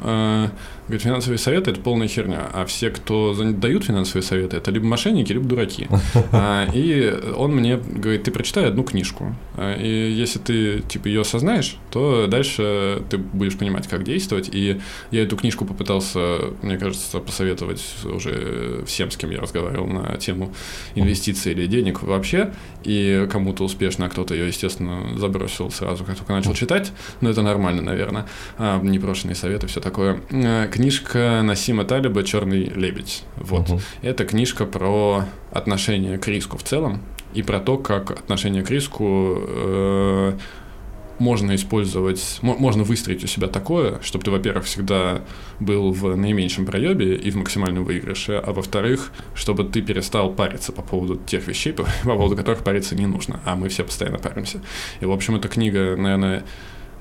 Speaker 4: Говорит, финансовые советы – это полная херня, а все, кто дают финансовые советы, это либо мошенники, либо дураки. <laughs> А, и он мне говорит, ты прочитай одну книжку, а, и если ты, типа, ее осознаешь, то дальше ты будешь понимать, как действовать. И я эту книжку попытался, мне кажется, посоветовать уже всем, с кем я разговаривал на тему инвестиций или денег вообще, и кому-то успешно, а кто-то ее, естественно, забросил сразу, как только начал читать, но это нормально, наверное, а, непрошенные советы, все такое. Книжка Насима Талиба «Черный лебедь». Вот. Угу. Это книжка про отношение к риску в целом и про то, как отношение к риску э, можно использовать, можно выстроить у себя такое, чтобы ты, во-первых, всегда был в наименьшем проебе и в максимальном выигрыше, а во-вторых, чтобы ты перестал париться по поводу тех вещей, <laughs> по поводу которых париться не нужно, а мы все постоянно паримся. И, в общем, эта книга, наверное,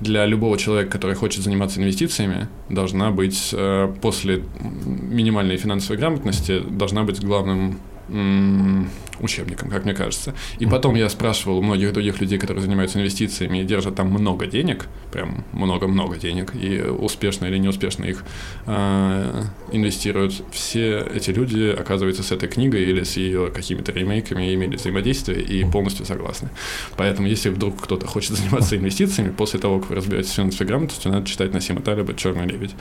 Speaker 4: для любого человека, который хочет заниматься инвестициями, должна быть э, после минимальной финансовой грамотности, должна быть главным учебником, как мне кажется. И потом я спрашивал у многих других людей, которые занимаются инвестициями и держат там много денег, прям много-много денег, и успешно или неуспешно их э, инвестируют. Все эти люди, оказывается, с этой книгой или с ее какими-то ремейками имели взаимодействие и полностью согласны. Поэтому, если вдруг кто-то хочет заниматься инвестициями, после того, как вы разберетесь с финансовой грамотностью, надо читать Насима Талиба «Черный лебедь».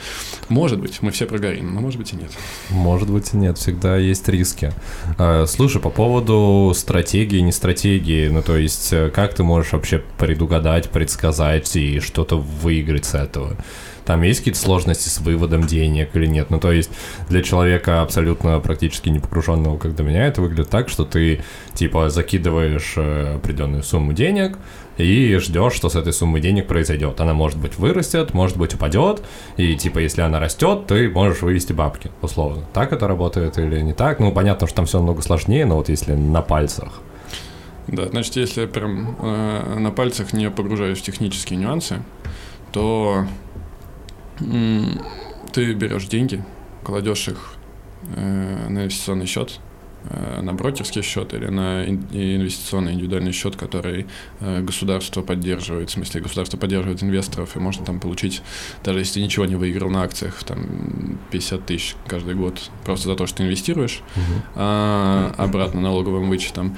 Speaker 4: Может быть, мы все прогорим, но может быть и нет.
Speaker 5: Может быть и нет, всегда есть риски. А, слушай, по поводу стратегии, не стратегии, ну то есть э, как ты можешь вообще предугадать, предсказать и что-то выиграть с этого? Там есть какие-то сложности с выводом денег или нет? Ну, то есть для человека абсолютно практически не погруженного, как для меня, это выглядит так, что ты, типа, закидываешь э, определенную сумму денег, и ждешь, что с этой суммой денег произойдет. Она может быть вырастет, может быть упадет, и типа если она растет, ты можешь вывести бабки, условно. Так это работает или не так? Ну, понятно, что там все намного сложнее, но вот если на пальцах.
Speaker 4: Да, значит, если прям э, на пальцах не погружаюсь в технические нюансы, то м- ты берешь деньги, кладешь их э, на инвестиционный счет, э, на брокерский счет или на инвестиционный индивидуальный счет, который э, государство поддерживает, в смысле государство поддерживает инвесторов, и можно там получить, даже если ты ничего не выиграл на акциях, там 50 тысяч каждый год просто за то, что ты инвестируешь, угу. а, обратно налоговым вычетом.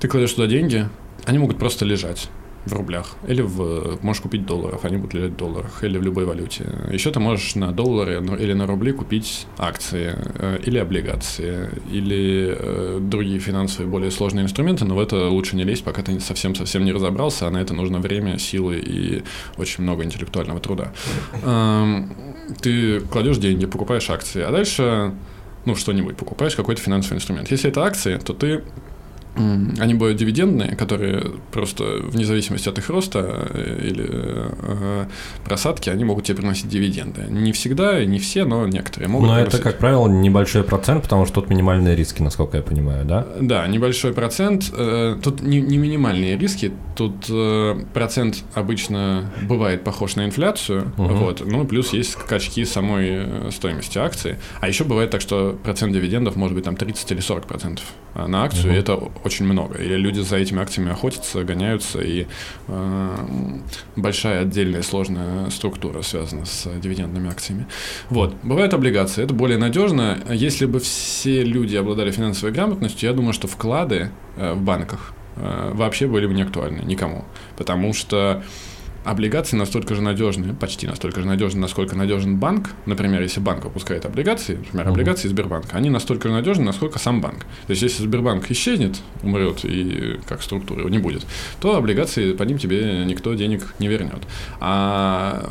Speaker 4: Ты кладешь туда деньги, они могут просто лежать в рублях. Или в, можешь купить долларов, они будут лежать в долларах, или в любой валюте. Еще ты можешь на доллары или на рубли купить акции, э, или облигации, или э, другие финансовые более сложные инструменты, но в это лучше не лезть, пока ты совсем-совсем не разобрался, а на это нужно время, силы и очень много интеллектуального труда. Эм, ты кладешь деньги, покупаешь акции, а дальше ну, что-нибудь, покупаешь какой-то финансовый инструмент. Если это акции, то ты они бывают дивидендные, которые просто вне зависимости от их роста э, или э, просадки, они могут тебе приносить дивиденды. Не всегда, не все, но некоторые могут.
Speaker 5: Но приносить. это, как правило, небольшой процент, потому что тут минимальные риски, насколько я понимаю, да?
Speaker 4: Да, небольшой процент. Э, тут не, не минимальные риски, тут э, процент обычно бывает похож на инфляцию, угу. вот, ну плюс есть скачки самой э, стоимости акции. А еще бывает так, что процент дивидендов может быть там 30 или 40 процентов на акцию, угу. и это очень много. Или люди за этими акциями охотятся, гоняются, и э, большая отдельная сложная структура связана с дивидендными акциями. Вот. Бывают облигации, это более надежно. Если бы все люди обладали финансовой грамотностью, я думаю, что вклады э, в банках э, вообще были бы не актуальны никому. Потому что облигации настолько же надежны, почти настолько же надежны, насколько надежен банк. Например, если банк выпускает облигации, например, облигации Сбербанка, они настолько же надежны, насколько сам банк. То есть, если Сбербанк исчезнет, умрет и как структура его не будет, то облигации по ним тебе никто денег не вернет. А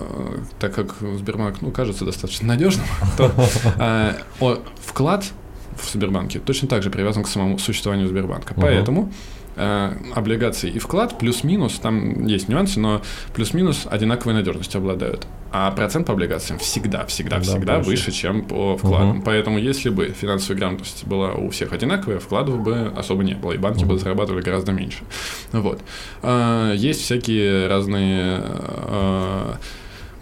Speaker 4: так как Сбербанк, ну, кажется достаточно надежным, <laughs> то а, вклад в Сбербанке точно так же привязан к самому существованию Сбербанка. Поэтому э, облигации и вклад плюс-минус, там есть нюансы, но плюс-минус одинаковой надежностью обладают. А процент по облигациям всегда, всегда, да, всегда больше. выше, чем по вкладам. Угу. Поэтому если бы финансовая грамотность была у всех одинаковая, вкладов бы особо не было, и банки угу. бы зарабатывали гораздо меньше. Вот. Э, есть всякие разные... Э,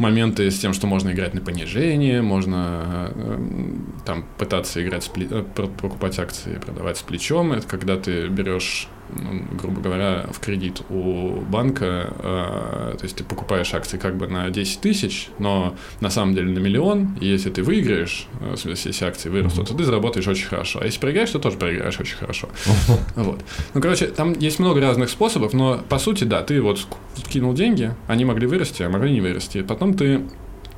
Speaker 4: моменты с тем, что можно играть на понижение, можно э, там пытаться играть, с пли... Э, покупать акции, продавать с плечом. Это когда ты берешь грубо говоря, в кредит у банка, э, то есть ты покупаешь акции как бы на 10 тысяч, но на самом деле на миллион, и если ты выиграешь, э, если акции вырастут, то ты заработаешь очень хорошо, а если проиграешь, то тоже проиграешь очень хорошо. Вот. Ну, короче, там есть много разных способов, но по сути, да, ты вот кинул деньги, они могли вырасти, а могли не вырасти, потом ты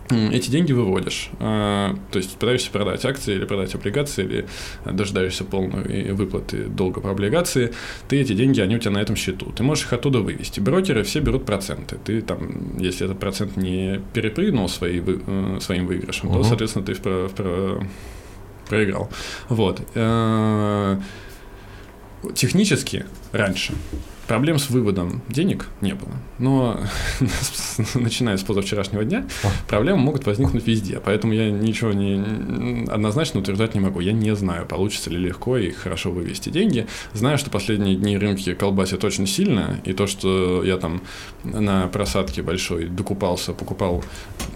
Speaker 4: эти деньги выводишь. А, то есть пытаешься продать акции или продать облигации, или дожидаешься полной выплаты долга по облигации, ты эти деньги, они у тебя на этом счету. Ты можешь их оттуда вывести. Брокеры все берут проценты. Ты там, если этот процент не перепрыгнул свои, э, своим выигрышем, угу. то, соответственно, ты в, в, в, проиграл. Вот. Э, технически раньше Проблем с выводом денег не было. Но <laughs> начиная с позавчерашнего дня, проблемы могут возникнуть везде. Поэтому я ничего не однозначно утверждать не могу. Я не знаю, получится ли легко и хорошо вывести деньги. Знаю, что последние дни рынки колбасят очень сильно. И то, что я там на просадке большой докупался, покупал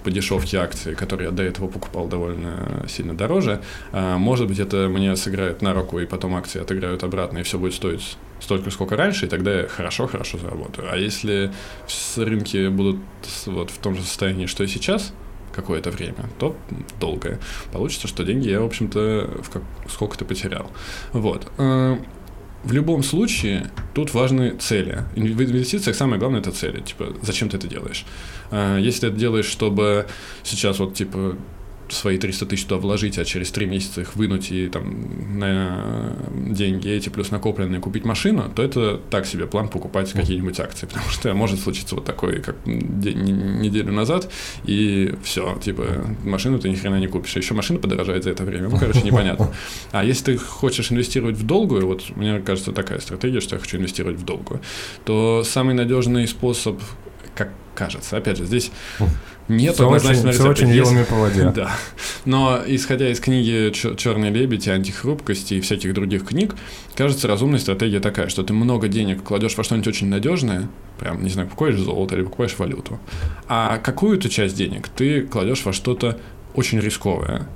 Speaker 4: по дешевке акции, которые я до этого покупал довольно сильно дороже, а, может быть, это мне сыграет на руку, и потом акции отыграют обратно, и все будет стоить столько, сколько раньше, и тогда я хорошо-хорошо заработаю. А если рынки будут вот в том же состоянии, что и сейчас, какое-то время, то долгое. Получится, что деньги я, в общем-то, в как, сколько-то потерял. Вот. Э, в любом случае, тут важны цели. В инвестициях самое главное – это цели. Типа, зачем ты это делаешь? Э, если ты это делаешь, чтобы сейчас вот, типа, свои 300 тысяч туда вложить, а через 3 месяца их вынуть и там на деньги эти плюс накопленные купить машину, то это так себе план покупать какие-нибудь акции, потому что может случиться вот такой, как неделю назад, и все, типа, машину ты ни хрена не купишь, а еще машина подорожает за это время, ну, короче, непонятно. <laughs> А если ты хочешь инвестировать в долгую, вот мне кажется такая стратегия, что я хочу инвестировать в долгую, то самый надежный способ, как кажется, опять же, здесь нет
Speaker 5: все
Speaker 4: однозначно
Speaker 5: очень, все очень вилами по воде. <laughs>
Speaker 4: Да. Но исходя из книги «Черный лебедь» и «Антихрупкости» и всяких других книг, кажется, разумная стратегия такая, что ты много денег кладешь во что-нибудь очень надежное, прям, не знаю, покупаешь золото или покупаешь валюту, а какую-то часть денег ты кладешь во что-то очень рисковое,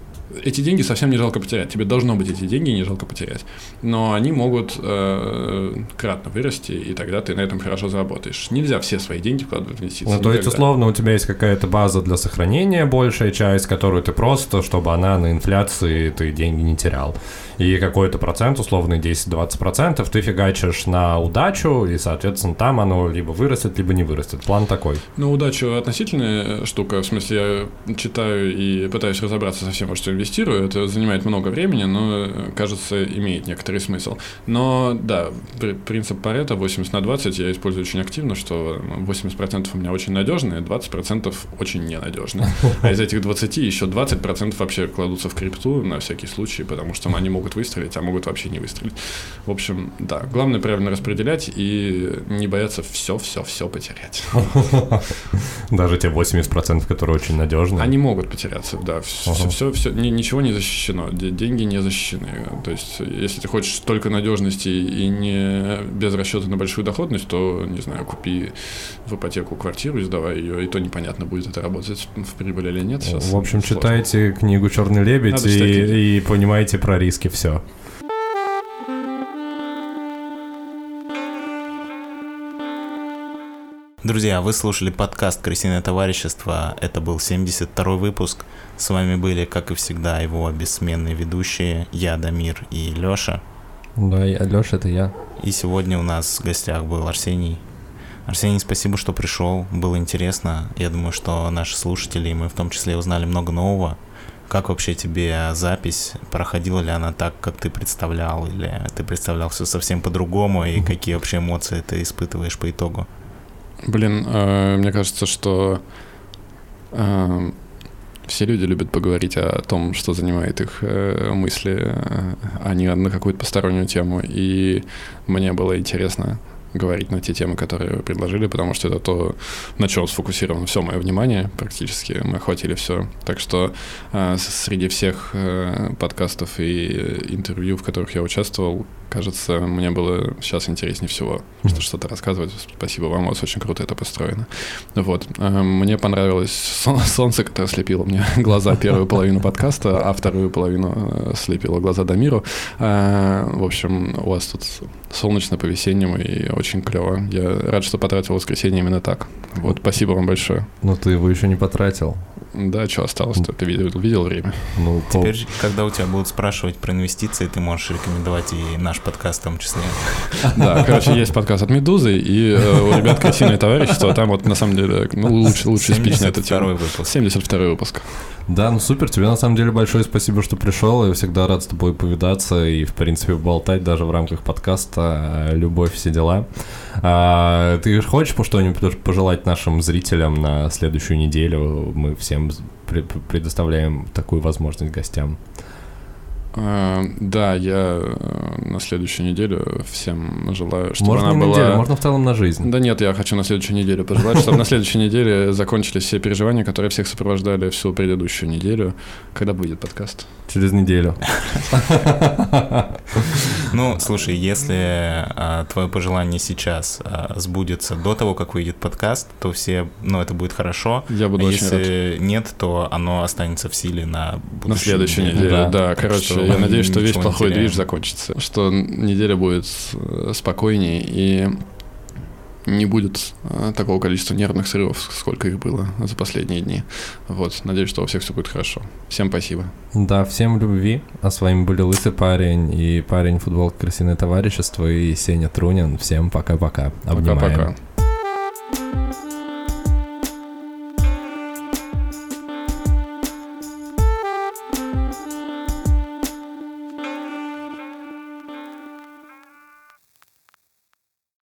Speaker 4: эти деньги совсем не жалко потерять. Тебе должно быть эти деньги не жалко потерять. Но они могут э, кратно вырасти, и тогда ты на этом хорошо заработаешь. Нельзя все свои деньги вкладывать в инвестиции.
Speaker 5: Ну, то есть, условно, у тебя есть какая-то база для сохранения, большая часть, которую ты просто, чтобы она на инфляции, ты деньги не терял и какой-то процент, условно 10-20%, ты фигачишь на удачу, и, соответственно, там оно либо вырастет, либо не вырастет. План такой.
Speaker 4: Ну, удача относительная штука, в смысле, я читаю и пытаюсь разобраться со всем, что инвестирую, это занимает много времени, но, кажется, имеет некоторый смысл. Но, да, принцип Парета 80 на 20 я использую очень активно, что 80% у меня очень надежные, 20% очень ненадежные. А из этих 20 еще 20% вообще кладутся в крипту на всякий случай, потому что они могут могут выстрелить, а могут вообще не выстрелить. В общем, да, главное правильно распределять и не бояться все-все-все потерять. <laughs>
Speaker 5: Даже те 80%, которые очень надежные.
Speaker 4: Они могут потеряться, да. Все, все, все, ничего не защищено, деньги не защищены. То есть, если ты хочешь только надежности и не без расчета на большую доходность, то, не знаю, купи в ипотеку квартиру и сдавай ее, и то непонятно, будет это работать в прибыли или нет. Сейчас
Speaker 5: в общем, сложно. читайте книгу «Черный лебедь» и, и понимаете про риски все.
Speaker 3: Друзья, вы слушали подкаст «Крысиное товарищество». Это был 72-й выпуск. С вами были, как и всегда, его бессменные ведущие я, Дамир и Лёша.
Speaker 5: Да, я, Лёша, это я.
Speaker 3: И сегодня у нас в гостях был Арсений. Арсений, спасибо, что пришел. Было интересно. Я думаю, что наши слушатели, и мы в том числе узнали много нового. Как вообще тебе запись? Проходила ли она так, как ты представлял? Или ты представлял все совсем по-другому? И какие вообще эмоции ты испытываешь по итогу?
Speaker 4: Блин, э, мне кажется, что э, все люди любят поговорить о том, что занимает их э, мысли, э, а не на какую-то постороннюю тему. И мне было интересно говорить на те темы, которые вы предложили, потому что это то, на чем сфокусировано все мое внимание практически. Мы охватили все. Так что э, среди всех э, подкастов и интервью, в которых я участвовал, кажется, мне было сейчас интереснее всего, что что-то рассказывать. Спасибо вам, у вас очень круто это построено. Вот. Э, мне понравилось солнце, которое слепило мне <laughs> глаза первую половину подкаста, а вторую половину э, слепило глаза Дамиру. Э, в общем, у вас тут солнечно по-весеннему и очень клево. Я рад, что потратил воскресенье именно так. Вот, спасибо вам большое.
Speaker 5: Но ты его еще не потратил.
Speaker 4: Да, что осталось-то? Ты видел, видел время?
Speaker 3: Ну, Теперь, пол... когда у тебя будут спрашивать про инвестиции, ты можешь рекомендовать и наш подкаст в том числе.
Speaker 4: Да, короче, есть подкаст от «Медузы», и э, у ребят «Крысиное товарищество», там вот на самом деле ну, лучше, лучше спич на эту тему.
Speaker 3: выпуск.
Speaker 4: 72 выпуск.
Speaker 5: Да, ну супер, тебе на самом деле большое спасибо, что пришел. Я всегда рад с тобой повидаться и, в принципе, болтать даже в рамках подкаста «Любовь, все дела». А, ты хочешь по что-нибудь пожелать нашим зрителям на следующую неделю? Мы всем предоставляем такую возможность гостям.
Speaker 4: А, да, я э, на следующую неделю всем желаю, чтобы
Speaker 5: можно
Speaker 4: она
Speaker 5: была...
Speaker 4: Неделю,
Speaker 5: можно в целом на жизнь.
Speaker 4: Да нет, я хочу на следующую неделю пожелать, чтобы на следующей неделе закончились все переживания, которые всех сопровождали всю предыдущую неделю. Когда будет подкаст?
Speaker 5: Через неделю.
Speaker 3: Ну, слушай, если а, твое пожелание сейчас а, сбудется до того, как выйдет подкаст, то все, ну, это будет хорошо.
Speaker 4: Я буду
Speaker 3: а
Speaker 4: очень
Speaker 3: если рад. нет, то оно останется в силе на
Speaker 4: На следующей неделе, да. да. Короче, я надеюсь, что весь плохой движ закончится, что неделя будет э, спокойнее и не будет э, такого количества нервных срывов, сколько их было за последние дни. Вот, надеюсь, что у всех все будет хорошо. Всем спасибо.
Speaker 5: Да, всем любви. А с вами были Лысый парень и парень футбол Крысиное товарищество и Сеня Трунин. Всем пока-пока.
Speaker 4: Пока-пока.